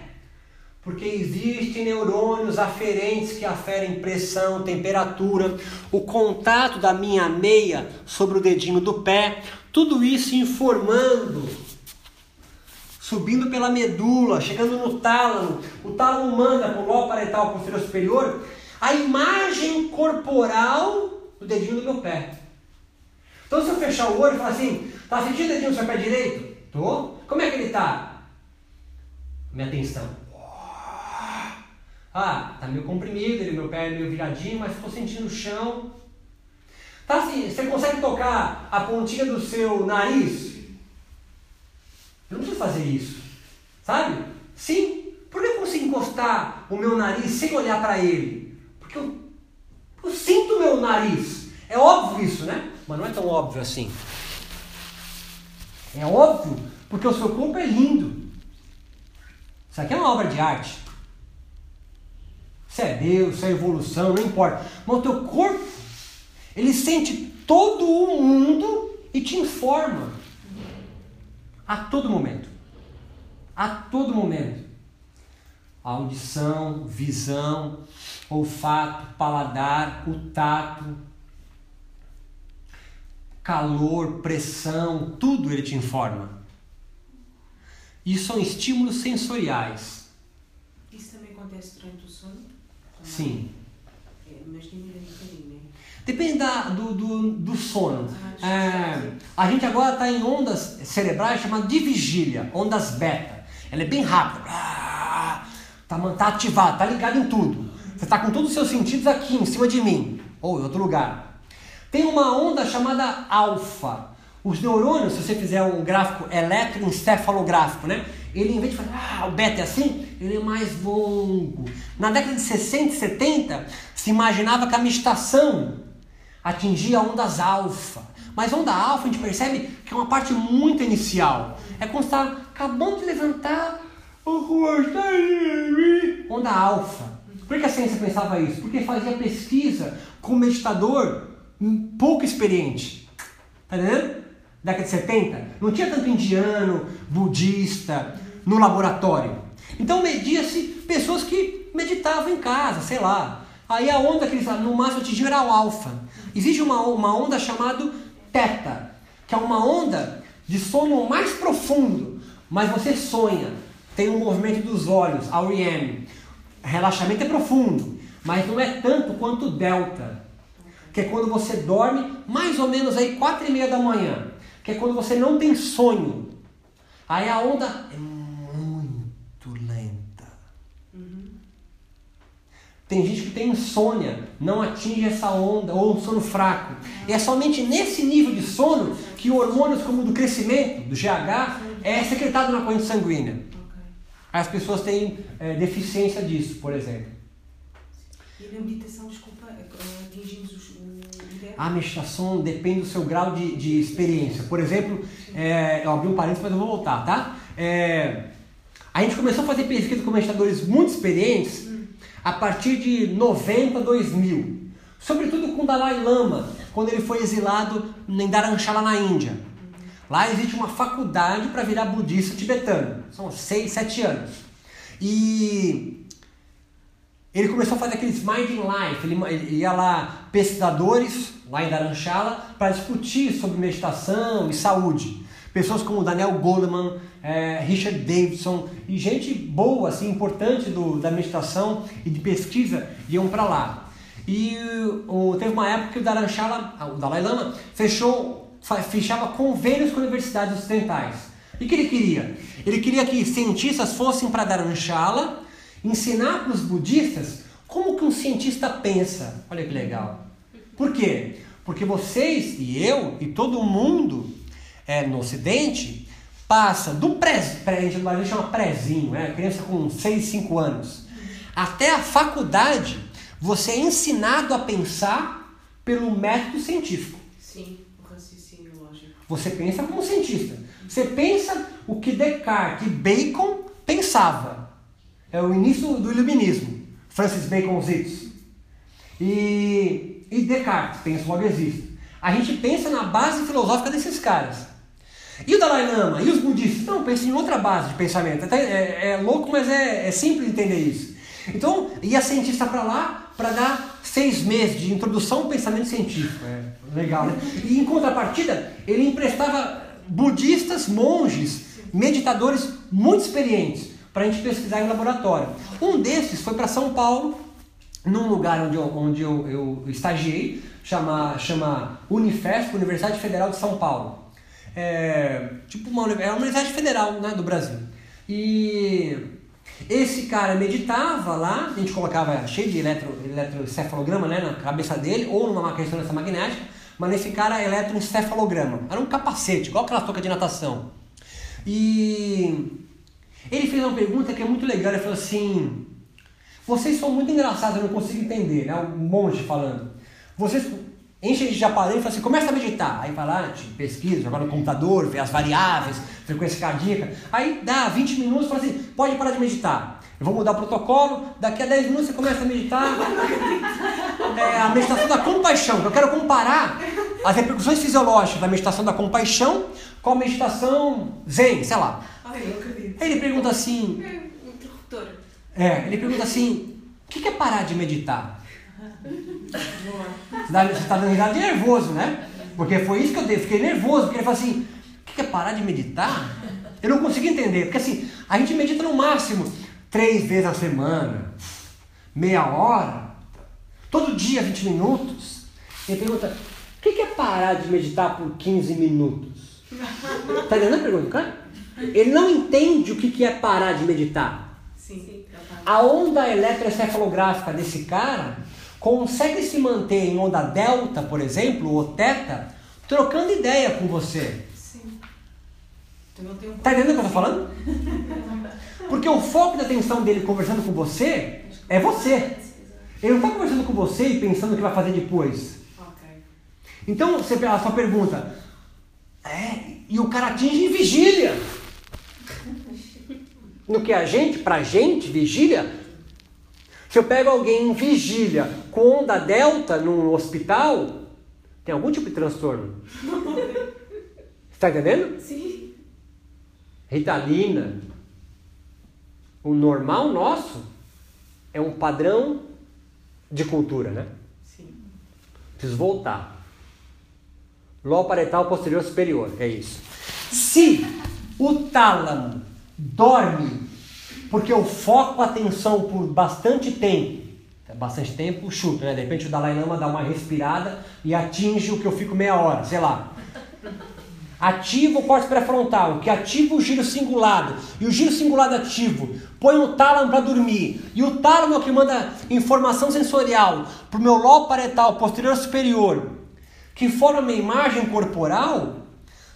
porque existem neurônios aferentes que aferem pressão, temperatura, o contato da minha meia sobre o dedinho do pé, tudo isso informando, subindo pela medula, chegando no tálamo, o tálamo manda para o lobo parietal posterior superior, a imagem corporal do dedinho do meu pé. Então se eu fechar o olho e falar assim, tá sentindo o dedinho do seu pé direito? Tô. Como é que ele tá? Minha atenção. Ah, tá meio comprimido, ele, meu pé é meio viradinho, mas estou sentindo o chão. Tá assim, você consegue tocar a pontinha do seu nariz? Eu não preciso fazer isso. Sabe? Sim. Por que eu consigo encostar o meu nariz sem olhar para ele? Porque eu, eu sinto o meu nariz. É óbvio isso, né? Mas não é tão óbvio assim. É óbvio porque o seu corpo é lindo. Isso aqui é uma obra de arte. Se é Deus, se é evolução, não importa. Mas o teu corpo, ele sente todo o mundo e te informa. A todo momento. A todo momento. Audição, visão, olfato, paladar, o tato, calor, pressão, tudo ele te informa. Isso são estímulos sensoriais. Isso também acontece durante o sono? Sim. É, mas diminui um bocadinho, né? Depende da, do, do, do sono. Ah, É, a gente agora está em ondas cerebrais chamadas de vigília, ondas beta. Ela é bem rápida. Está tá ativado, está ligado em tudo. Você está com todos os seus sentidos aqui em cima de mim, ou em outro lugar. Tem uma onda chamada alfa. Os neurônios, se você fizer um gráfico eletroencefalográfico, né? Ele, em vez de fazer, ah, o beta é assim, ele é mais longo. Na década de 60 e 70, se imaginava que a meditação atingia ondas alfa. Mas onda alfa a gente percebe que é uma parte muito inicial. É quando está acabando de levantar o. Onda alfa. Por que a ciência pensava isso? Porque fazia pesquisa com um meditador pouco experiente. Tá entendendo? Década de 70, não tinha tanto indiano, budista no laboratório. Então media-se pessoas que meditavam em casa, sei lá. Aí a onda que eles no máximo atingiam era o alfa. Existe uma, uma onda chamada teta, que é uma onda de sono mais profundo, mas você sonha. Tem um movimento dos olhos, a REM. Relaxamento é profundo, mas não é tanto quanto delta, que é quando você dorme mais ou menos aí quatro e meia da manhã, que é quando você não tem sonho. Aí a onda é muito lenta. Tem gente que tem insônia, não atinge essa onda, ou um sono fraco. E é somente nesse nível de sono que hormônios como o do crescimento, do GH, é secretado na corrente sanguínea. As pessoas têm é, deficiência disso, por exemplo. E na meditação, desculpa, eh, atingimos os- o ideal? A meditação depende do seu grau de, de experiência. Por exemplo, é, eu abri um parênteses, mas eu vou voltar, tá? É, a gente começou a fazer pesquisa com meditadores muito experientes a partir de 90, 2000. Sobretudo com o Dalai Lama, quando ele foi exilado em Dharamshala, na Índia. Lá existe uma faculdade para virar budista tibetano. São 6, 7 anos. E ele começou a fazer aqueles Mind in Life. Ele ia lá, pesquisadores, lá em Dharamshala, para discutir sobre meditação e saúde. Pessoas como Daniel Goleman, eh, Richard Davidson e gente boa, assim, importante do, da meditação e de pesquisa iam para lá. E o, teve uma época que o ah, o Dalai Lama, fechou, fechava convênios com universidades ocidentais. E o que ele queria? Ele queria que cientistas fossem para Dharamshala ensinar para os budistas como que um cientista pensa. Olha que legal. Por quê? Porque vocês e eu e todo mundo é, no Ocidente passa do pré, pré a gente no Brasil chama prézinho, né? criança com 6, 5 anos, até a faculdade, você é ensinado a pensar pelo método científico. Sim, o raciocínio lógico. Você pensa como cientista. Você pensa o que Descartes e Bacon pensava. É o início do iluminismo. Francis Bacon Zitz. E, e Descartes, pensa logo existe. A gente pensa na base filosófica desses caras. E o Dalai Lama? E os budistas? Não, pensa em outra base de pensamento. É, é louco, mas é, é simples entender isso. Então, ia cientista para lá para dar seis meses de introdução ao pensamento científico. É legal, né? E em contrapartida, ele emprestava budistas, monges, meditadores muito experientes para a gente pesquisar em laboratório. Um desses foi para São Paulo, num lugar onde eu, onde eu, eu estagiei, chama, chama Unifesp, Universidade Federal de São Paulo. É, tipo uma, é uma universidade federal né, do Brasil. E esse cara meditava lá, a gente colocava cheio de eletro, eletroencefalograma né, na cabeça dele, ou numa máquina de magnética, mas nesse cara eletroencefalograma. Era um capacete, igual aquela touca de natação. E ele fez uma pergunta que é muito legal, ele falou assim, vocês são muito engraçados, eu não consigo entender, né? Um monte falando. Vocês enchem de aparelho e fala assim, começa a meditar. Aí vai lá, pesquisa, joga no computador, vê as variáveis, frequência cardíaca. Aí dá 20 minutos e fala assim, pode parar de meditar. Eu vou mudar o protocolo, daqui a 10 minutos você começa a meditar. É, a meditação da compaixão, que eu quero comparar as repercussões fisiológicas da meditação da compaixão com a meditação zen, sei lá. Ai, eu acredito. Aí ele pergunta assim, É, interruptor. é, ele pergunta assim, o que é parar de meditar? Você está dando risada de nervoso, né? Porque foi isso que eu dei, fiquei nervoso, porque ele falou assim, o que é parar de meditar? Eu não consegui entender, porque assim, a gente medita no máximo três vezes na semana, meia hora, todo dia 20 minutos. Ele pergunta, o que é parar de meditar por 15 minutos? Tá entendendo a pergunta, cara? Ele não entende o que é parar de meditar. Sim. A onda eletroencefalográfica desse cara consegue se manter em onda delta, por exemplo, ou teta, trocando ideia com você. Sim. Um Tá entendendo o que eu tô falando? Porque o foco da atenção dele conversando com você é você. Ele não está conversando com você e pensando o que vai fazer depois. Ok. Então, você, a sua pergunta, é, e o cara atinge em vigília. No que a gente, pra gente, vigília, se eu pego alguém em vigília com onda delta num hospital, tem algum tipo de transtorno. Está entendendo? Sim. Ritalina. O normal nosso é um padrão de cultura, né? Sim. Preciso voltar. Ló paretal posterior superior, é isso. Se o tálamo dorme porque eu foco a atenção por bastante tempo, bastante tempo, chuta, né? De repente o Dalai Lama dá uma respirada e atinge o que eu fico meia hora, sei lá. Ativa o córtex pré-frontal, que ativa o giro cingulado. E o giro cingulado ativo põe o tálamo para dormir. E o tálamo é o que manda informação sensorial para o meu lobo paretal posterior superior, que forma uma imagem corporal.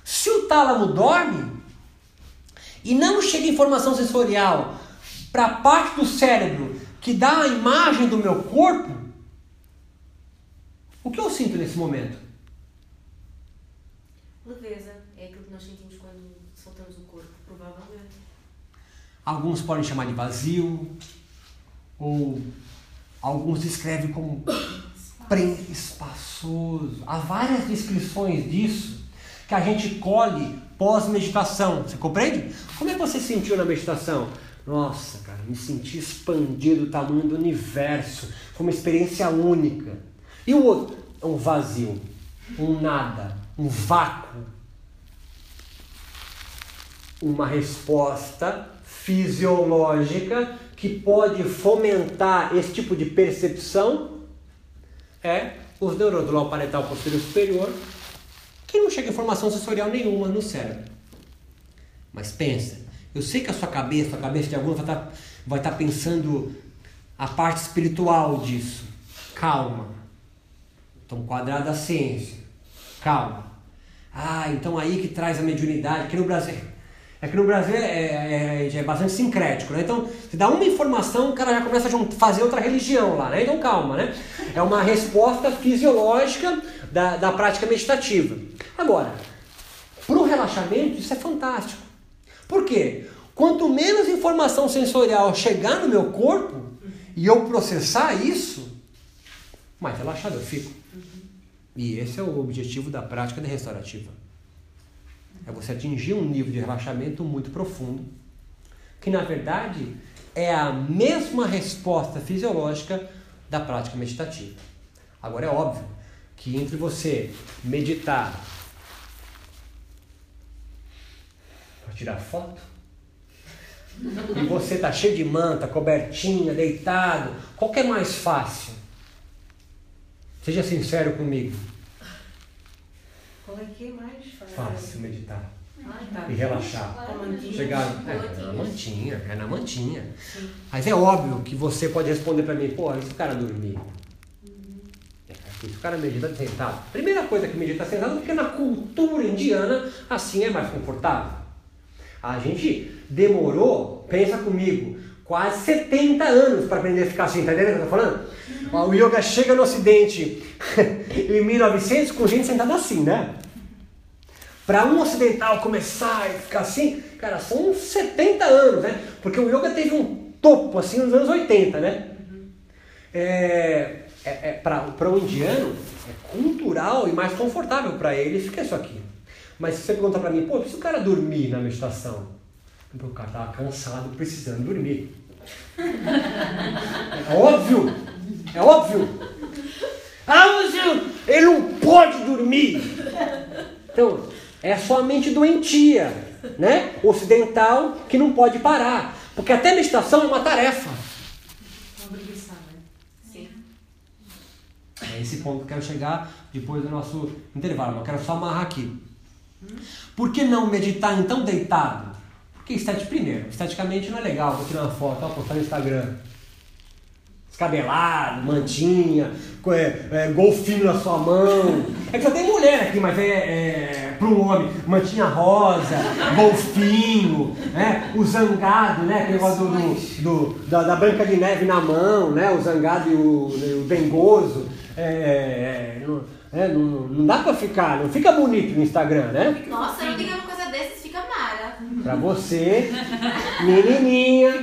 Se o tálamo dorme e não chega informação sensorial para a parte do cérebro que dá a imagem do meu corpo, o que eu sinto nesse momento? Leveza é aquilo que nós sentimos quando soltamos o corpo, provavelmente. Alguns podem chamar de vazio, ou alguns descrevem como espaçoso. Há várias descrições disso que a gente colhe pós-meditação. Você compreende? Como é que você sentiu na meditação? Nossa, cara, me senti expandido o tamanho do universo. Foi uma experiência única. E o outro? É um vazio, um nada, um vácuo. Uma resposta fisiológica que pode fomentar esse tipo de percepção é os neurônios do lobo parental posterior superior, que não chega informação sensorial nenhuma no cérebro. Mas pensa, eu sei que a sua cabeça, a cabeça de alguns vai estar vai estar pensando a parte espiritual disso. Calma. Então, quadrado da ciência. Calma. Ah, então aí que traz a mediunidade, que no Brasil. É que no Brasil é, é, é bastante sincrético, né? Então, você dá uma informação, o cara já começa a fazer outra religião lá, né? Então, calma, né? É uma resposta fisiológica da, da prática meditativa. Agora, para o relaxamento, isso é fantástico. Por quê? Quanto menos informação sensorial chegar no meu corpo e eu processar isso, mais relaxado eu fico. E esse é o objetivo da prática de restaurativa. É você atingir um nível de relaxamento muito profundo, que na verdade é a mesma resposta fisiológica da prática meditativa. Agora é óbvio que entre você meditar para tirar foto e você tá cheio de manta, cobertinha, deitado, qual que é mais fácil? Seja sincero comigo. Qual é que é mais fácil? Fácil meditar. Ah, tá. E relaxar. Mantinha. Chegar é, na mantinha, é na mantinha. Sim. Mas é óbvio que você pode responder para mim, pô, e se o cara dormir? É, se o cara medita sentado. Primeira coisa que medita sentado, porque na cultura indiana assim é mais confortável. A gente demorou, pensa comigo, quase 70 anos para aprender a ficar assim, tá entendendo o que eu tô falando? Ó, O yoga chega no ocidente em 1900 com gente sentada assim, né? Para um ocidental começar e ficar assim, cara, são uns 70 anos, né? Porque o yoga teve um topo assim nos anos 80, né? É, é, é para o indiano é cultural e mais confortável para ele ficar isso aqui. Mas se você perguntar para mim, pô, se o cara dormir na meditação? O cara tava cansado, precisando dormir. É óbvio! É óbvio! Ah, mas ele não pode dormir! Então, é a sua mente doentia, né? Ocidental que não pode parar. Porque até meditação é uma tarefa. Né? É esse ponto que eu quero chegar depois do nosso intervalo. mas Eu quero só amarrar aqui. Por que não meditar então deitado? Porque estético, primeiro, esteticamente não é legal. Vou tirar uma foto, ó, postar no Instagram. Descabelado, mantinha, é, é, golfinho na sua mão. É que só tem mulher aqui, mas é, é para um homem, mantinha rosa, golfinho, né? o zangado, né? Aquele negócio do, do- da, da Branca de Neve na mão, né? O zangado e o, o dengoso. É, é, não, é, não, não dá pra ficar, não fica bonito no Instagram, né? Nossa, não diga uma coisa dessas, fica mara. Pra você, menininha,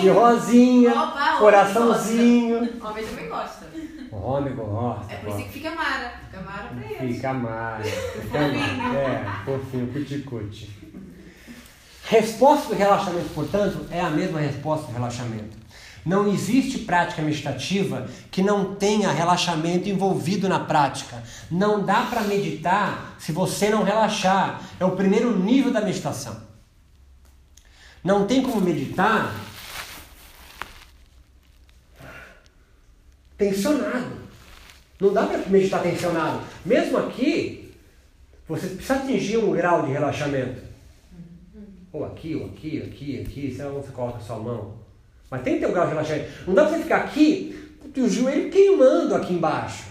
de rosinha, Opa, coraçãozinho. Homem também gosta. O homem gosta. É por isso que fica mara. Fica mara pra eles. Fica mais, fica mais. É, fofinho, cuti-cuti. Resposta do relaxamento, portanto, é a mesma resposta do relaxamento. Não existe prática meditativa que não tenha relaxamento envolvido na prática. Não dá para meditar se você não relaxar. É o primeiro nível da meditação. Não tem como meditar tensionado. Não dá para meditar tensionado. Mesmo aqui, você precisa atingir um grau de relaxamento. Ou aqui, ou aqui, aqui, aqui, você coloca a sua mão. Mas tem que ter um grau de relaxamento. Não dá para você ficar aqui, e o joelho queimando aqui embaixo.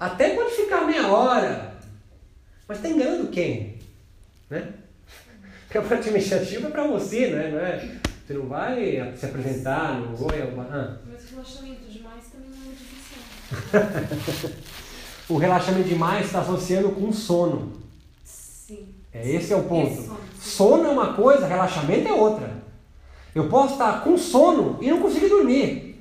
Até pode ficar meia hora. Mas está enganando quem? Né? Porque a prática meditativa é para você, né? Não é? Você não vai se apresentar no oi, ah. Mas relaxamento demais também não é meditação. O relaxamento demais está associando com sono. Sim. É, esse é o ponto. Sono é uma coisa, relaxamento é outra. Eu posso estar com sono e não conseguir dormir.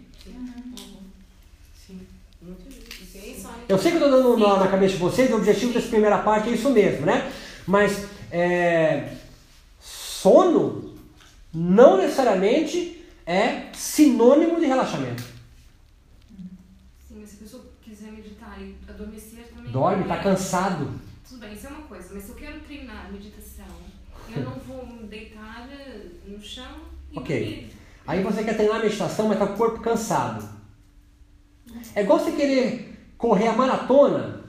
Eu sei que eu estou dando um nó na cabeça de vocês, o objetivo dessa primeira parte é isso mesmo, né? Mas é, sono não necessariamente é sinônimo de relaxamento. Sim, mas se a pessoa quiser meditar e adormecer também. Dorme, está é- cansado. Tudo bem, isso é uma coisa, mas se eu quero treinar meditação, eu não vou deitar no chão Ok. Aí você quer treinar a meditação, mas tá com o corpo cansado. É igual você querer correr a maratona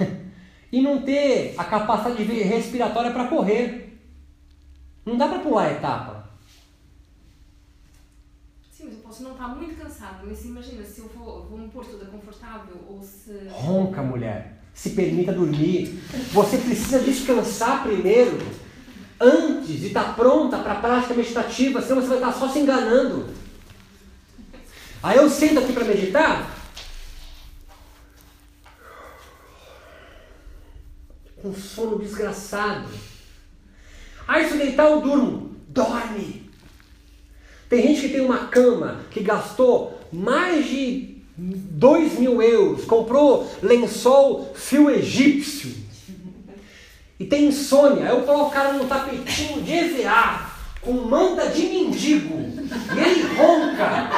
e não ter a capacidade de respiratória para correr. Não dá para pular a etapa. Sim, mas eu posso não estar muito cansada, mas imagina se eu vou, vou me pôr toda confortável ou se. Ronca, mulher. Se permita dormir. Você precisa descansar primeiro antes e estar pronta para a prática meditativa, senão você vai estar só se enganando. Aí eu sento aqui para meditar. Com sono desgraçado. Aí se deitar eu durmo. Dorme. Tem gente que tem uma cama que gastou mais de dois mil euros, comprou lençol fio egípcio e tem insônia. Eu coloco o cara num tapetinho de EVA com manta de mendigo e ele ronca.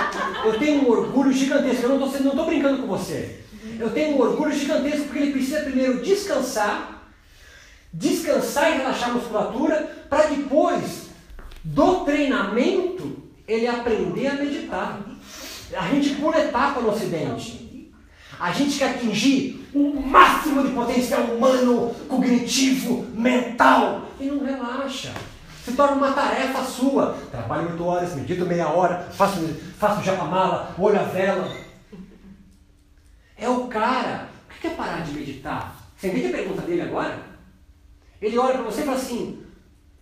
Eu tenho um orgulho gigantesco. Eu não estou brincando com você. Eu tenho um orgulho gigantesco porque ele precisa primeiro descansar, descansar e relaxar a musculatura, para depois do treinamento ele aprender a meditar. A gente pula etapa no Ocidente. A gente quer atingir o máximo de potencial humano, cognitivo, mental e não relaxa. Se torna uma tarefa sua. Trabalho oito horas, medito meia hora, faço, faço japamala, olho a vela. É o cara. O que é parar de meditar? Você entende a pergunta dele agora? Ele olha para você e fala assim: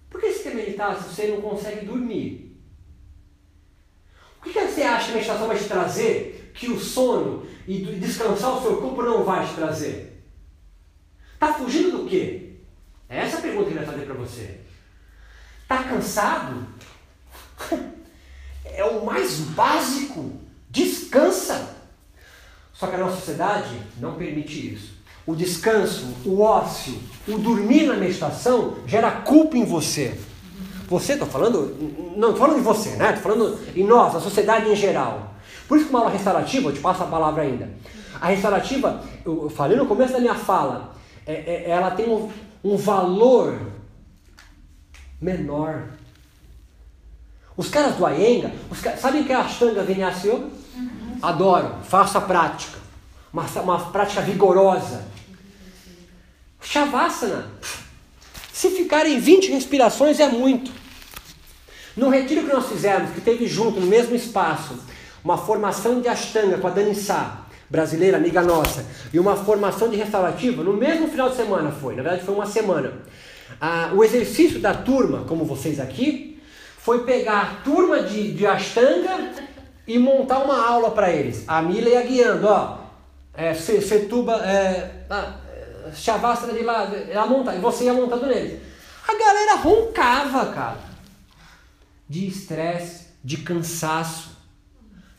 por que você quer meditar se você não consegue dormir? O que você acha que a meditação vai te trazer que o sono e descansar o seu corpo não vai te trazer? Está fugindo do quê? É essa a pergunta que ele vai fazer para você. Está cansado? É o mais básico. Descansa. Só que a nossa sociedade não permite isso. O descanso, o ócio, o dormir na meditação gera culpa em você. Você, estou falando, não estou falando de você, né? Estou falando em nós, a sociedade em geral. Por isso que uma aula restaurativa, eu te passo a palavra ainda. A restaurativa, eu falei no começo da minha fala, é, é, ela tem um, um valor menor. Os caras do Ayenga, os caras, sabem o que é a Ashtanga Vinyasa Yoga? Uhum. Adoro, faço a prática. Uma, uma prática vigorosa. Shavasana. Se ficarem 20 respirações é muito. No retiro que nós fizemos, que teve junto, no mesmo espaço, uma formação de Ashtanga com a Dani Sá, brasileira, amiga nossa, e uma formação de restaurativa, no mesmo final de semana foi, na verdade foi uma semana. Ah, o exercício da turma, como vocês aqui, foi pegar a turma de, de Ashtanga e montar uma aula para eles. A Mila ia guiando, ó. É, Setuba, é, ah, Shavasana de lá, ela monta, e você ia montando neles. A galera roncava, cara. De estresse, de cansaço.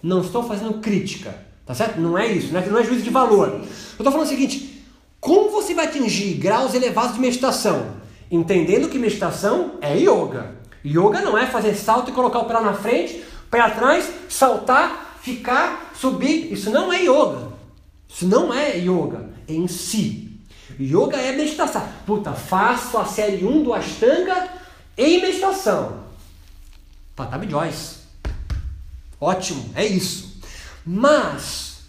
Não estou fazendo crítica, tá certo? Não é isso, não é, não é juízo de valor. Eu estou falando o seguinte: como você vai atingir graus elevados de meditação? Entendendo que meditação é yoga. Yoga não é fazer salto e colocar o pé na frente, pé atrás, saltar, ficar, subir. Isso não é yoga. Isso não é yoga em si. Yoga é meditação. Puta, faço a série 1 do Ashtanga em meditação. Patabi Joyce. Ótimo, é isso. Mas,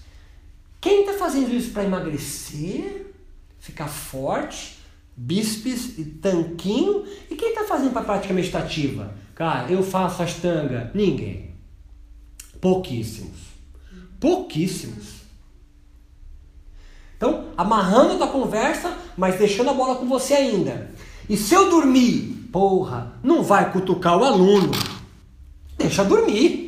quem está fazendo isso para emagrecer, ficar forte, bispes e tanquinho? E quem está fazendo para prática meditativa? Cara, eu faço Ashtanga. Ninguém. Pouquíssimos. Pouquíssimos. Então, amarrando a tua conversa, mas deixando a bola com você ainda. E se eu dormir, porra, não vai cutucar o aluno. Deixa dormir.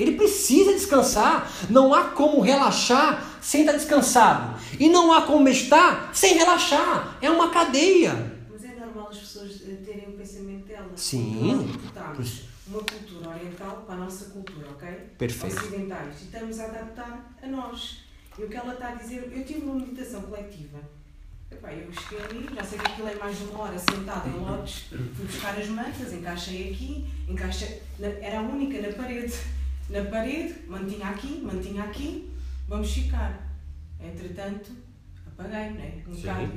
Ele precisa descansar. Não há como relaxar sem estar descansado. E não há como meditar sem relaxar. É uma cadeia. Mas é normal as pessoas eh, terem o pensamento delas. Sim. Nós uma cultura oriental para a nossa cultura, ok? Perfeito. Ocidentais. E estamos a adaptar a nós. E o que ela está a dizer, eu tive uma meditação coletiva. Epá, eu cheguei ali, já sei que aquilo é mais de uma hora sentada em lotes, fui buscar as mantas, encaixei aqui, encaixei, era a única na parede. Na parede, mantinha aqui, mantinha aqui, vamos ficar. Entretanto, apaguei, não é? Um bocado.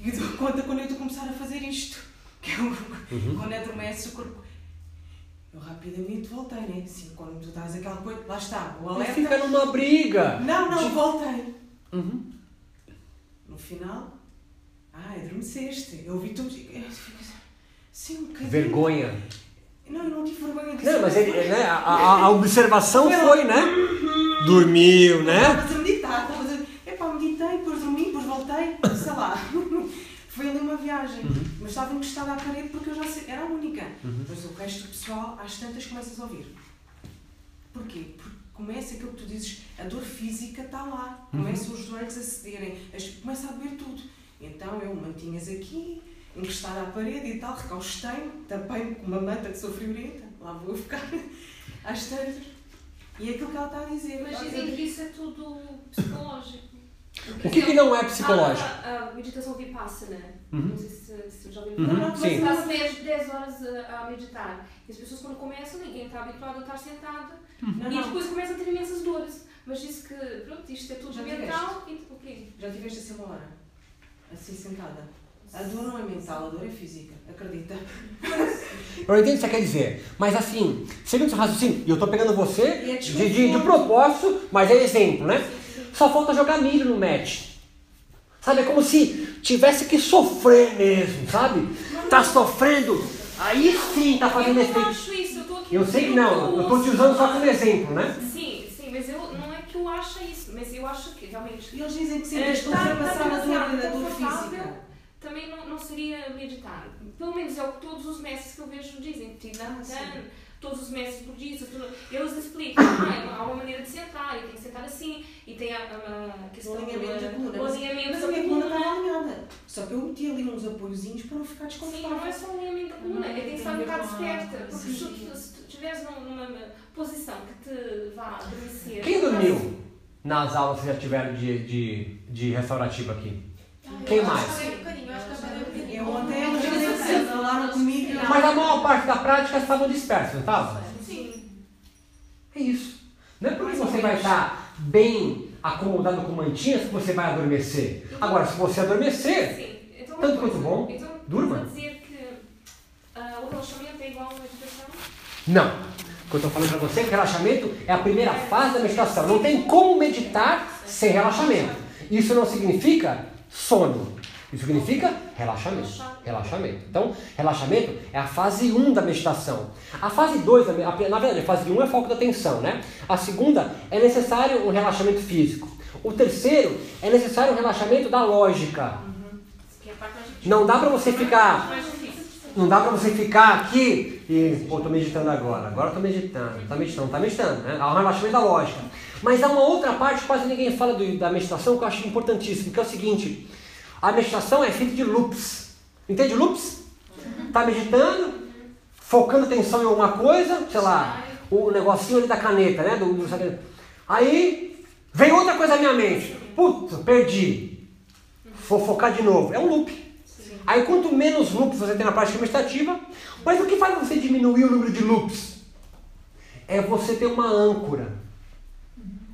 E, e dou conta quando eu estou a começar a fazer isto. Que é o, uhum. quando adormece o corpo. Eu rapidamente voltei, né? Assim, quando tu estás aquela coisa, lá está, o alerta. fica numa briga. Não, não, voltei. Uhum. No final, ah, adormeceste. Eu ouvi tudo. Sim, um bocadinho. Vergonha. Não, eu não tive vergonha disso. Não, mas ele, né, a, a, observação foi, né? Dormiu, né? Estavas a meditar, estavas a. Epá, meditei, depois dormi, depois voltei, sei lá. Foi ali uma viagem. Uhum. Mas estava encostada à parede porque eu já sei, era a única. Uhum. Mas o resto do pessoal, às tantas, começas a ouvir. Porquê? Porque começa aquilo que tu dizes, a dor física está lá. Uhum. Começam os joelhos a cederem, começa a doer tudo. Então eu mantinhas aqui, encostada à parede e tal, recaustei-me, com uma manta que sou friorenta, lá vou eu ficar às tantas. E é aquilo que ela está a dizer. Mas dizem diz- que isso é tudo psicológico. O que, que não é psicológico? A, a meditação vipassana, Uhum. não sei se, se já ouviram Uhum, falar. Sim. Passa 10, 10 horas a, a meditar. E as pessoas quando começam, ninguém está habituado a estar sentado. Não, E não, depois começam a ter imensas dores. Mas diz que, pronto, isto é tudo Já mental e o quê? já tiveste assim uma hora, assim sentada. A dor não é mental, a dor é física, acredita. Eu entendo o que você quer dizer, mas assim, segundo o seu raciocínio, e eu tô pegando você é de, de, de propósito, mas é exemplo, né? Só falta jogar milho no match. Sabe, é como se tivesse que sofrer mesmo, sabe? Tá sofrendo, aí sim tá Eu fazendo não efeito. acho isso, eu estou aqui. Eu sei que não, eu tô te usando só como exemplo, né? Sim, sim, mas eu, não é que eu acho isso, mas eu acho que realmente E eles dizem que sim, É, ultrapassar está a dor demasiado da dor física. Também não, não seria meditar. Pelo menos é o que todos os mestres que eu vejo dizem. Tinan, Ah, sim. todos os mestres budistas, tudo, eles explicam. Ah, há uma maneira de sentar, e tem que sentar assim, e tem a, a, a O questão alinhamento da coluna. Mas- a minha coluna coluna. estava alinhada. Só que eu meti ali uns apoiozinhos para não ficar Sim, não é desconfortável. só o alinhamento da coluna, é tem que estar um bocado esperta. Porque se Sim. tu se tu estiveres num- numa posição que te vá adormecer. Quem dormiu nas aulas que já tiveram de, de, de restaurativo aqui? Quem mais? eu que eu ontem eles dizem, falaram comigo. Mas a maior parte da prática estavam dispersos, não estavam? Sim. É isso. Não é porque você vai estar bem acomodado com mantinhas que você vai adormecer. Agora, se você adormecer. Então, Tanto quanto bom, Então, durma. dizer que ah, o relaxamento é igual à meditação? não. O que eu estou falando para você é que relaxamento é a primeira fase da meditação. Não tem como meditar sem relaxamento. Isso não significa sono. Isso significa relaxamento. Relaxamento. Então, relaxamento é a fase 1 da meditação. A fase 2, da me- a- na verdade, a fase 1 é foco da atenção, né? A segunda é necessário um relaxamento físico. O terceiro é necessário um relaxamento da lógica. Não dá para você ficar. Não dá pra você ficar aqui e, pô, tô meditando agora, agora tô meditando, tá meditando, tá meditando, né? Há um relaxamento da lógica. Mas há uma outra parte, quase ninguém fala do- da meditação, que eu acho importantíssimo, que é o seguinte, a meditação é feita de loops. Entende loops? Tá meditando, focando atenção em alguma coisa, sei lá, o negocinho ali da caneta, né? Do, do- aí vem outra coisa na minha mente. Puta, perdi. Vou focar de novo. É um loop. Aí quanto menos loops você tem na prática meditativa, mas o que faz você diminuir o número de loops? É você ter uma âncora.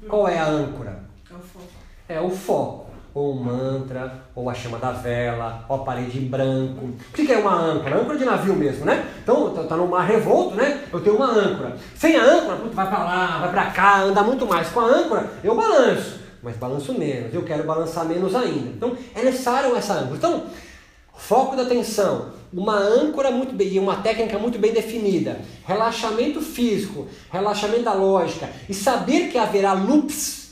Qual é a âncora? É o foco. É o foco. Ou o mantra, ou a chama da vela, ou a parede em branco. O que é uma âncora? Âncora de navio mesmo, né? Então, tá- tá no mar revolto, né? Eu tenho uma âncora. Sem a âncora, vai pra lá, vai pra cá, anda muito mais. Com a âncora, eu balanço, mas balanço menos. Eu quero balançar menos ainda. Então, é necessário essa âncora. Então, foco da atenção, uma âncora muito bem, e uma técnica muito bem definida, relaxamento físico, relaxamento da lógica e saber que haverá loops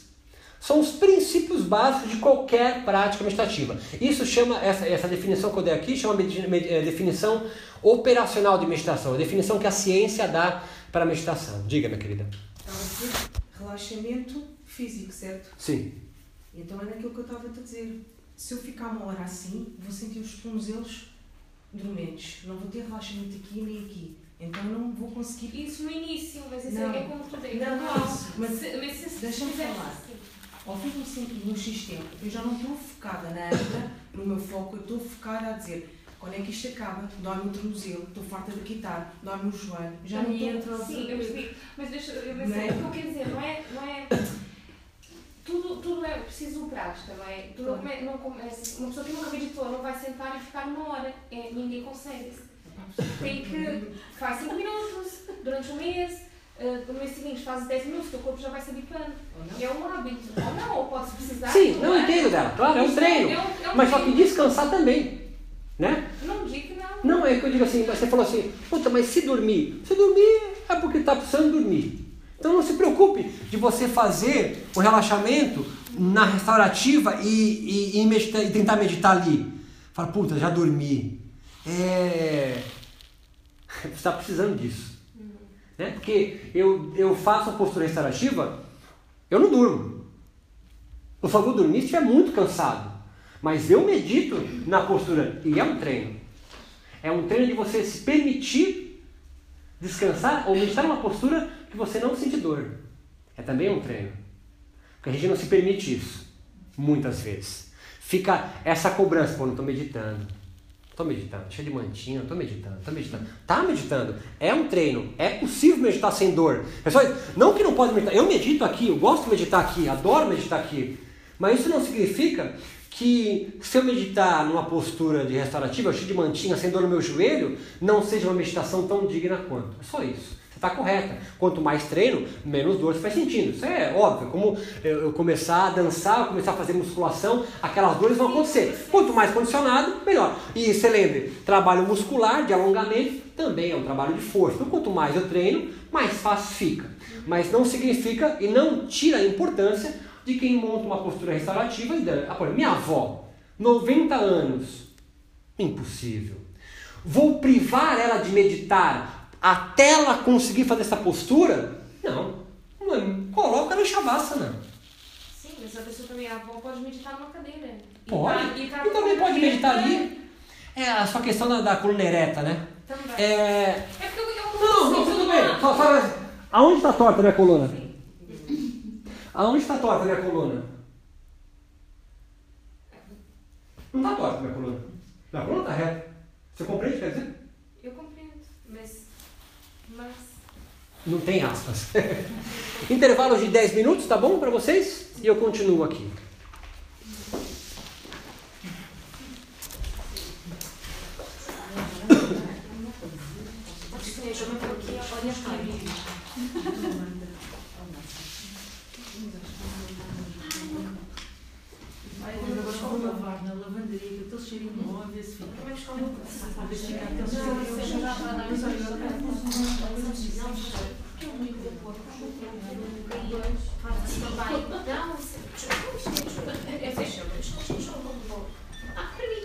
são os princípios básicos de qualquer prática meditativa. Isso chama, essa, essa definição que eu dei aqui, chama med- eh, definição operacional de meditação, a definição que a ciência dá para a meditação. Diga, minha querida. Dizer relaxamento físico, certo? Sim. Então é naquilo que eu estava a te dizer. Se eu ficar uma hora assim, vou sentir os tornozelos dormentes. Não vou ter relaxamento aqui nem aqui. Então não vou conseguir. Isso no início, mas isso Não. é como tudo é Não, não, isso. Mas se, mas se, se deixa-me falar. Ao fim de um X tempo, eu já não estou focada na âncora, no meu foco, eu estou focada a dizer quando é que isto acaba, dói-me o tornozelo, estou farta de quitar, dói-me o joelho, já não estou. Sim, eu percebi. Mas deixa, eu, mas é? o que eu quero dizer, não é. Não é tudo, tudo é preciso prática, não é? Tu não, come, não começa, uma pessoa que nunca meditou não vai sentar e ficar uma hora. É, ninguém consegue. Tem que. Faz 5 minutos, durante um mês, eh, no mês seguinte fazes 10 minutos, o teu corpo já vai se habituando. Ou não? É um hábito. Ou não, ou podes precisar. Sim, não é? entendo dela, claro, é um treino. é um- é um Mas só que descansar também, né? Não digo que não. Não, é que eu digo assim, você falou assim, puta, mas se dormir, se dormir é porque está precisando dormir. Então não se preocupe de você fazer o relaxamento na restaurativa e, e, e e tentar meditar ali. Fala, puta, já dormi. é, você está precisando disso. Né? Porque eu, eu faço a postura restaurativa, eu não durmo. Eu só vou dormir se estiver muito cansado. Mas eu medito na postura, e é um treino. É um treino de você se permitir descansar ou meditar numa postura que você não sente dor. É também um treino. Porque a gente não se permite isso, muitas vezes. Fica essa cobrança, pô, não estou meditando. Estou meditando, cheio de mantinha, estou meditando, estou meditando. Tá meditando, é um treino, é possível meditar sem dor. Pessoal, não que não pode meditar, eu medito aqui, eu gosto de meditar aqui, adoro meditar aqui. Mas isso não significa que se eu meditar numa postura de restaurativa, cheio de mantinha, sem dor no meu joelho, não seja uma meditação tão digna quanto. É só isso. Está correta. Quanto mais treino, menos dor você vai sentindo. Isso é óbvio. Como eu começar a dançar, começar a fazer musculação, aquelas dores vão acontecer. Quanto mais condicionado, melhor. E você lembre, trabalho muscular, de alongamento, também é um trabalho de força. Então, quanto mais eu treino, mais fácil fica. Mas não significa e não tira a importância de quem monta uma postura restaurativa e dá. Ah, minha avó, 90 anos, impossível. Vou privar ela de meditar até ela conseguir fazer essa postura? Não. coloca no não. Sim, mas a pessoa também, a avó pode meditar numa cadeira. Pode. E, tá, e, tá e também pode meditar ali. É a sua questão da, da coluna ereta, né? Também. É, é porque eu, eu não, não, tudo bem. Só, só, aonde está torta a minha coluna? Sim. Aonde está torta a minha coluna? Não está torta a minha coluna. Minha coluna está reta. Você compreende, quer dizer? Mas. Não tem aspas. Intervalo de 10 minutos, tá bom para vocês? E eu continuo aqui. vou lavar na lavanderia, aquele cheirinho bom, a ver se fica. A ver se fica aquele cheirinho. Mas olha, eu quero assim, porque eu muito depois, faz-se trabalho, dá-se. É fechado, Eu não Ah, para mim,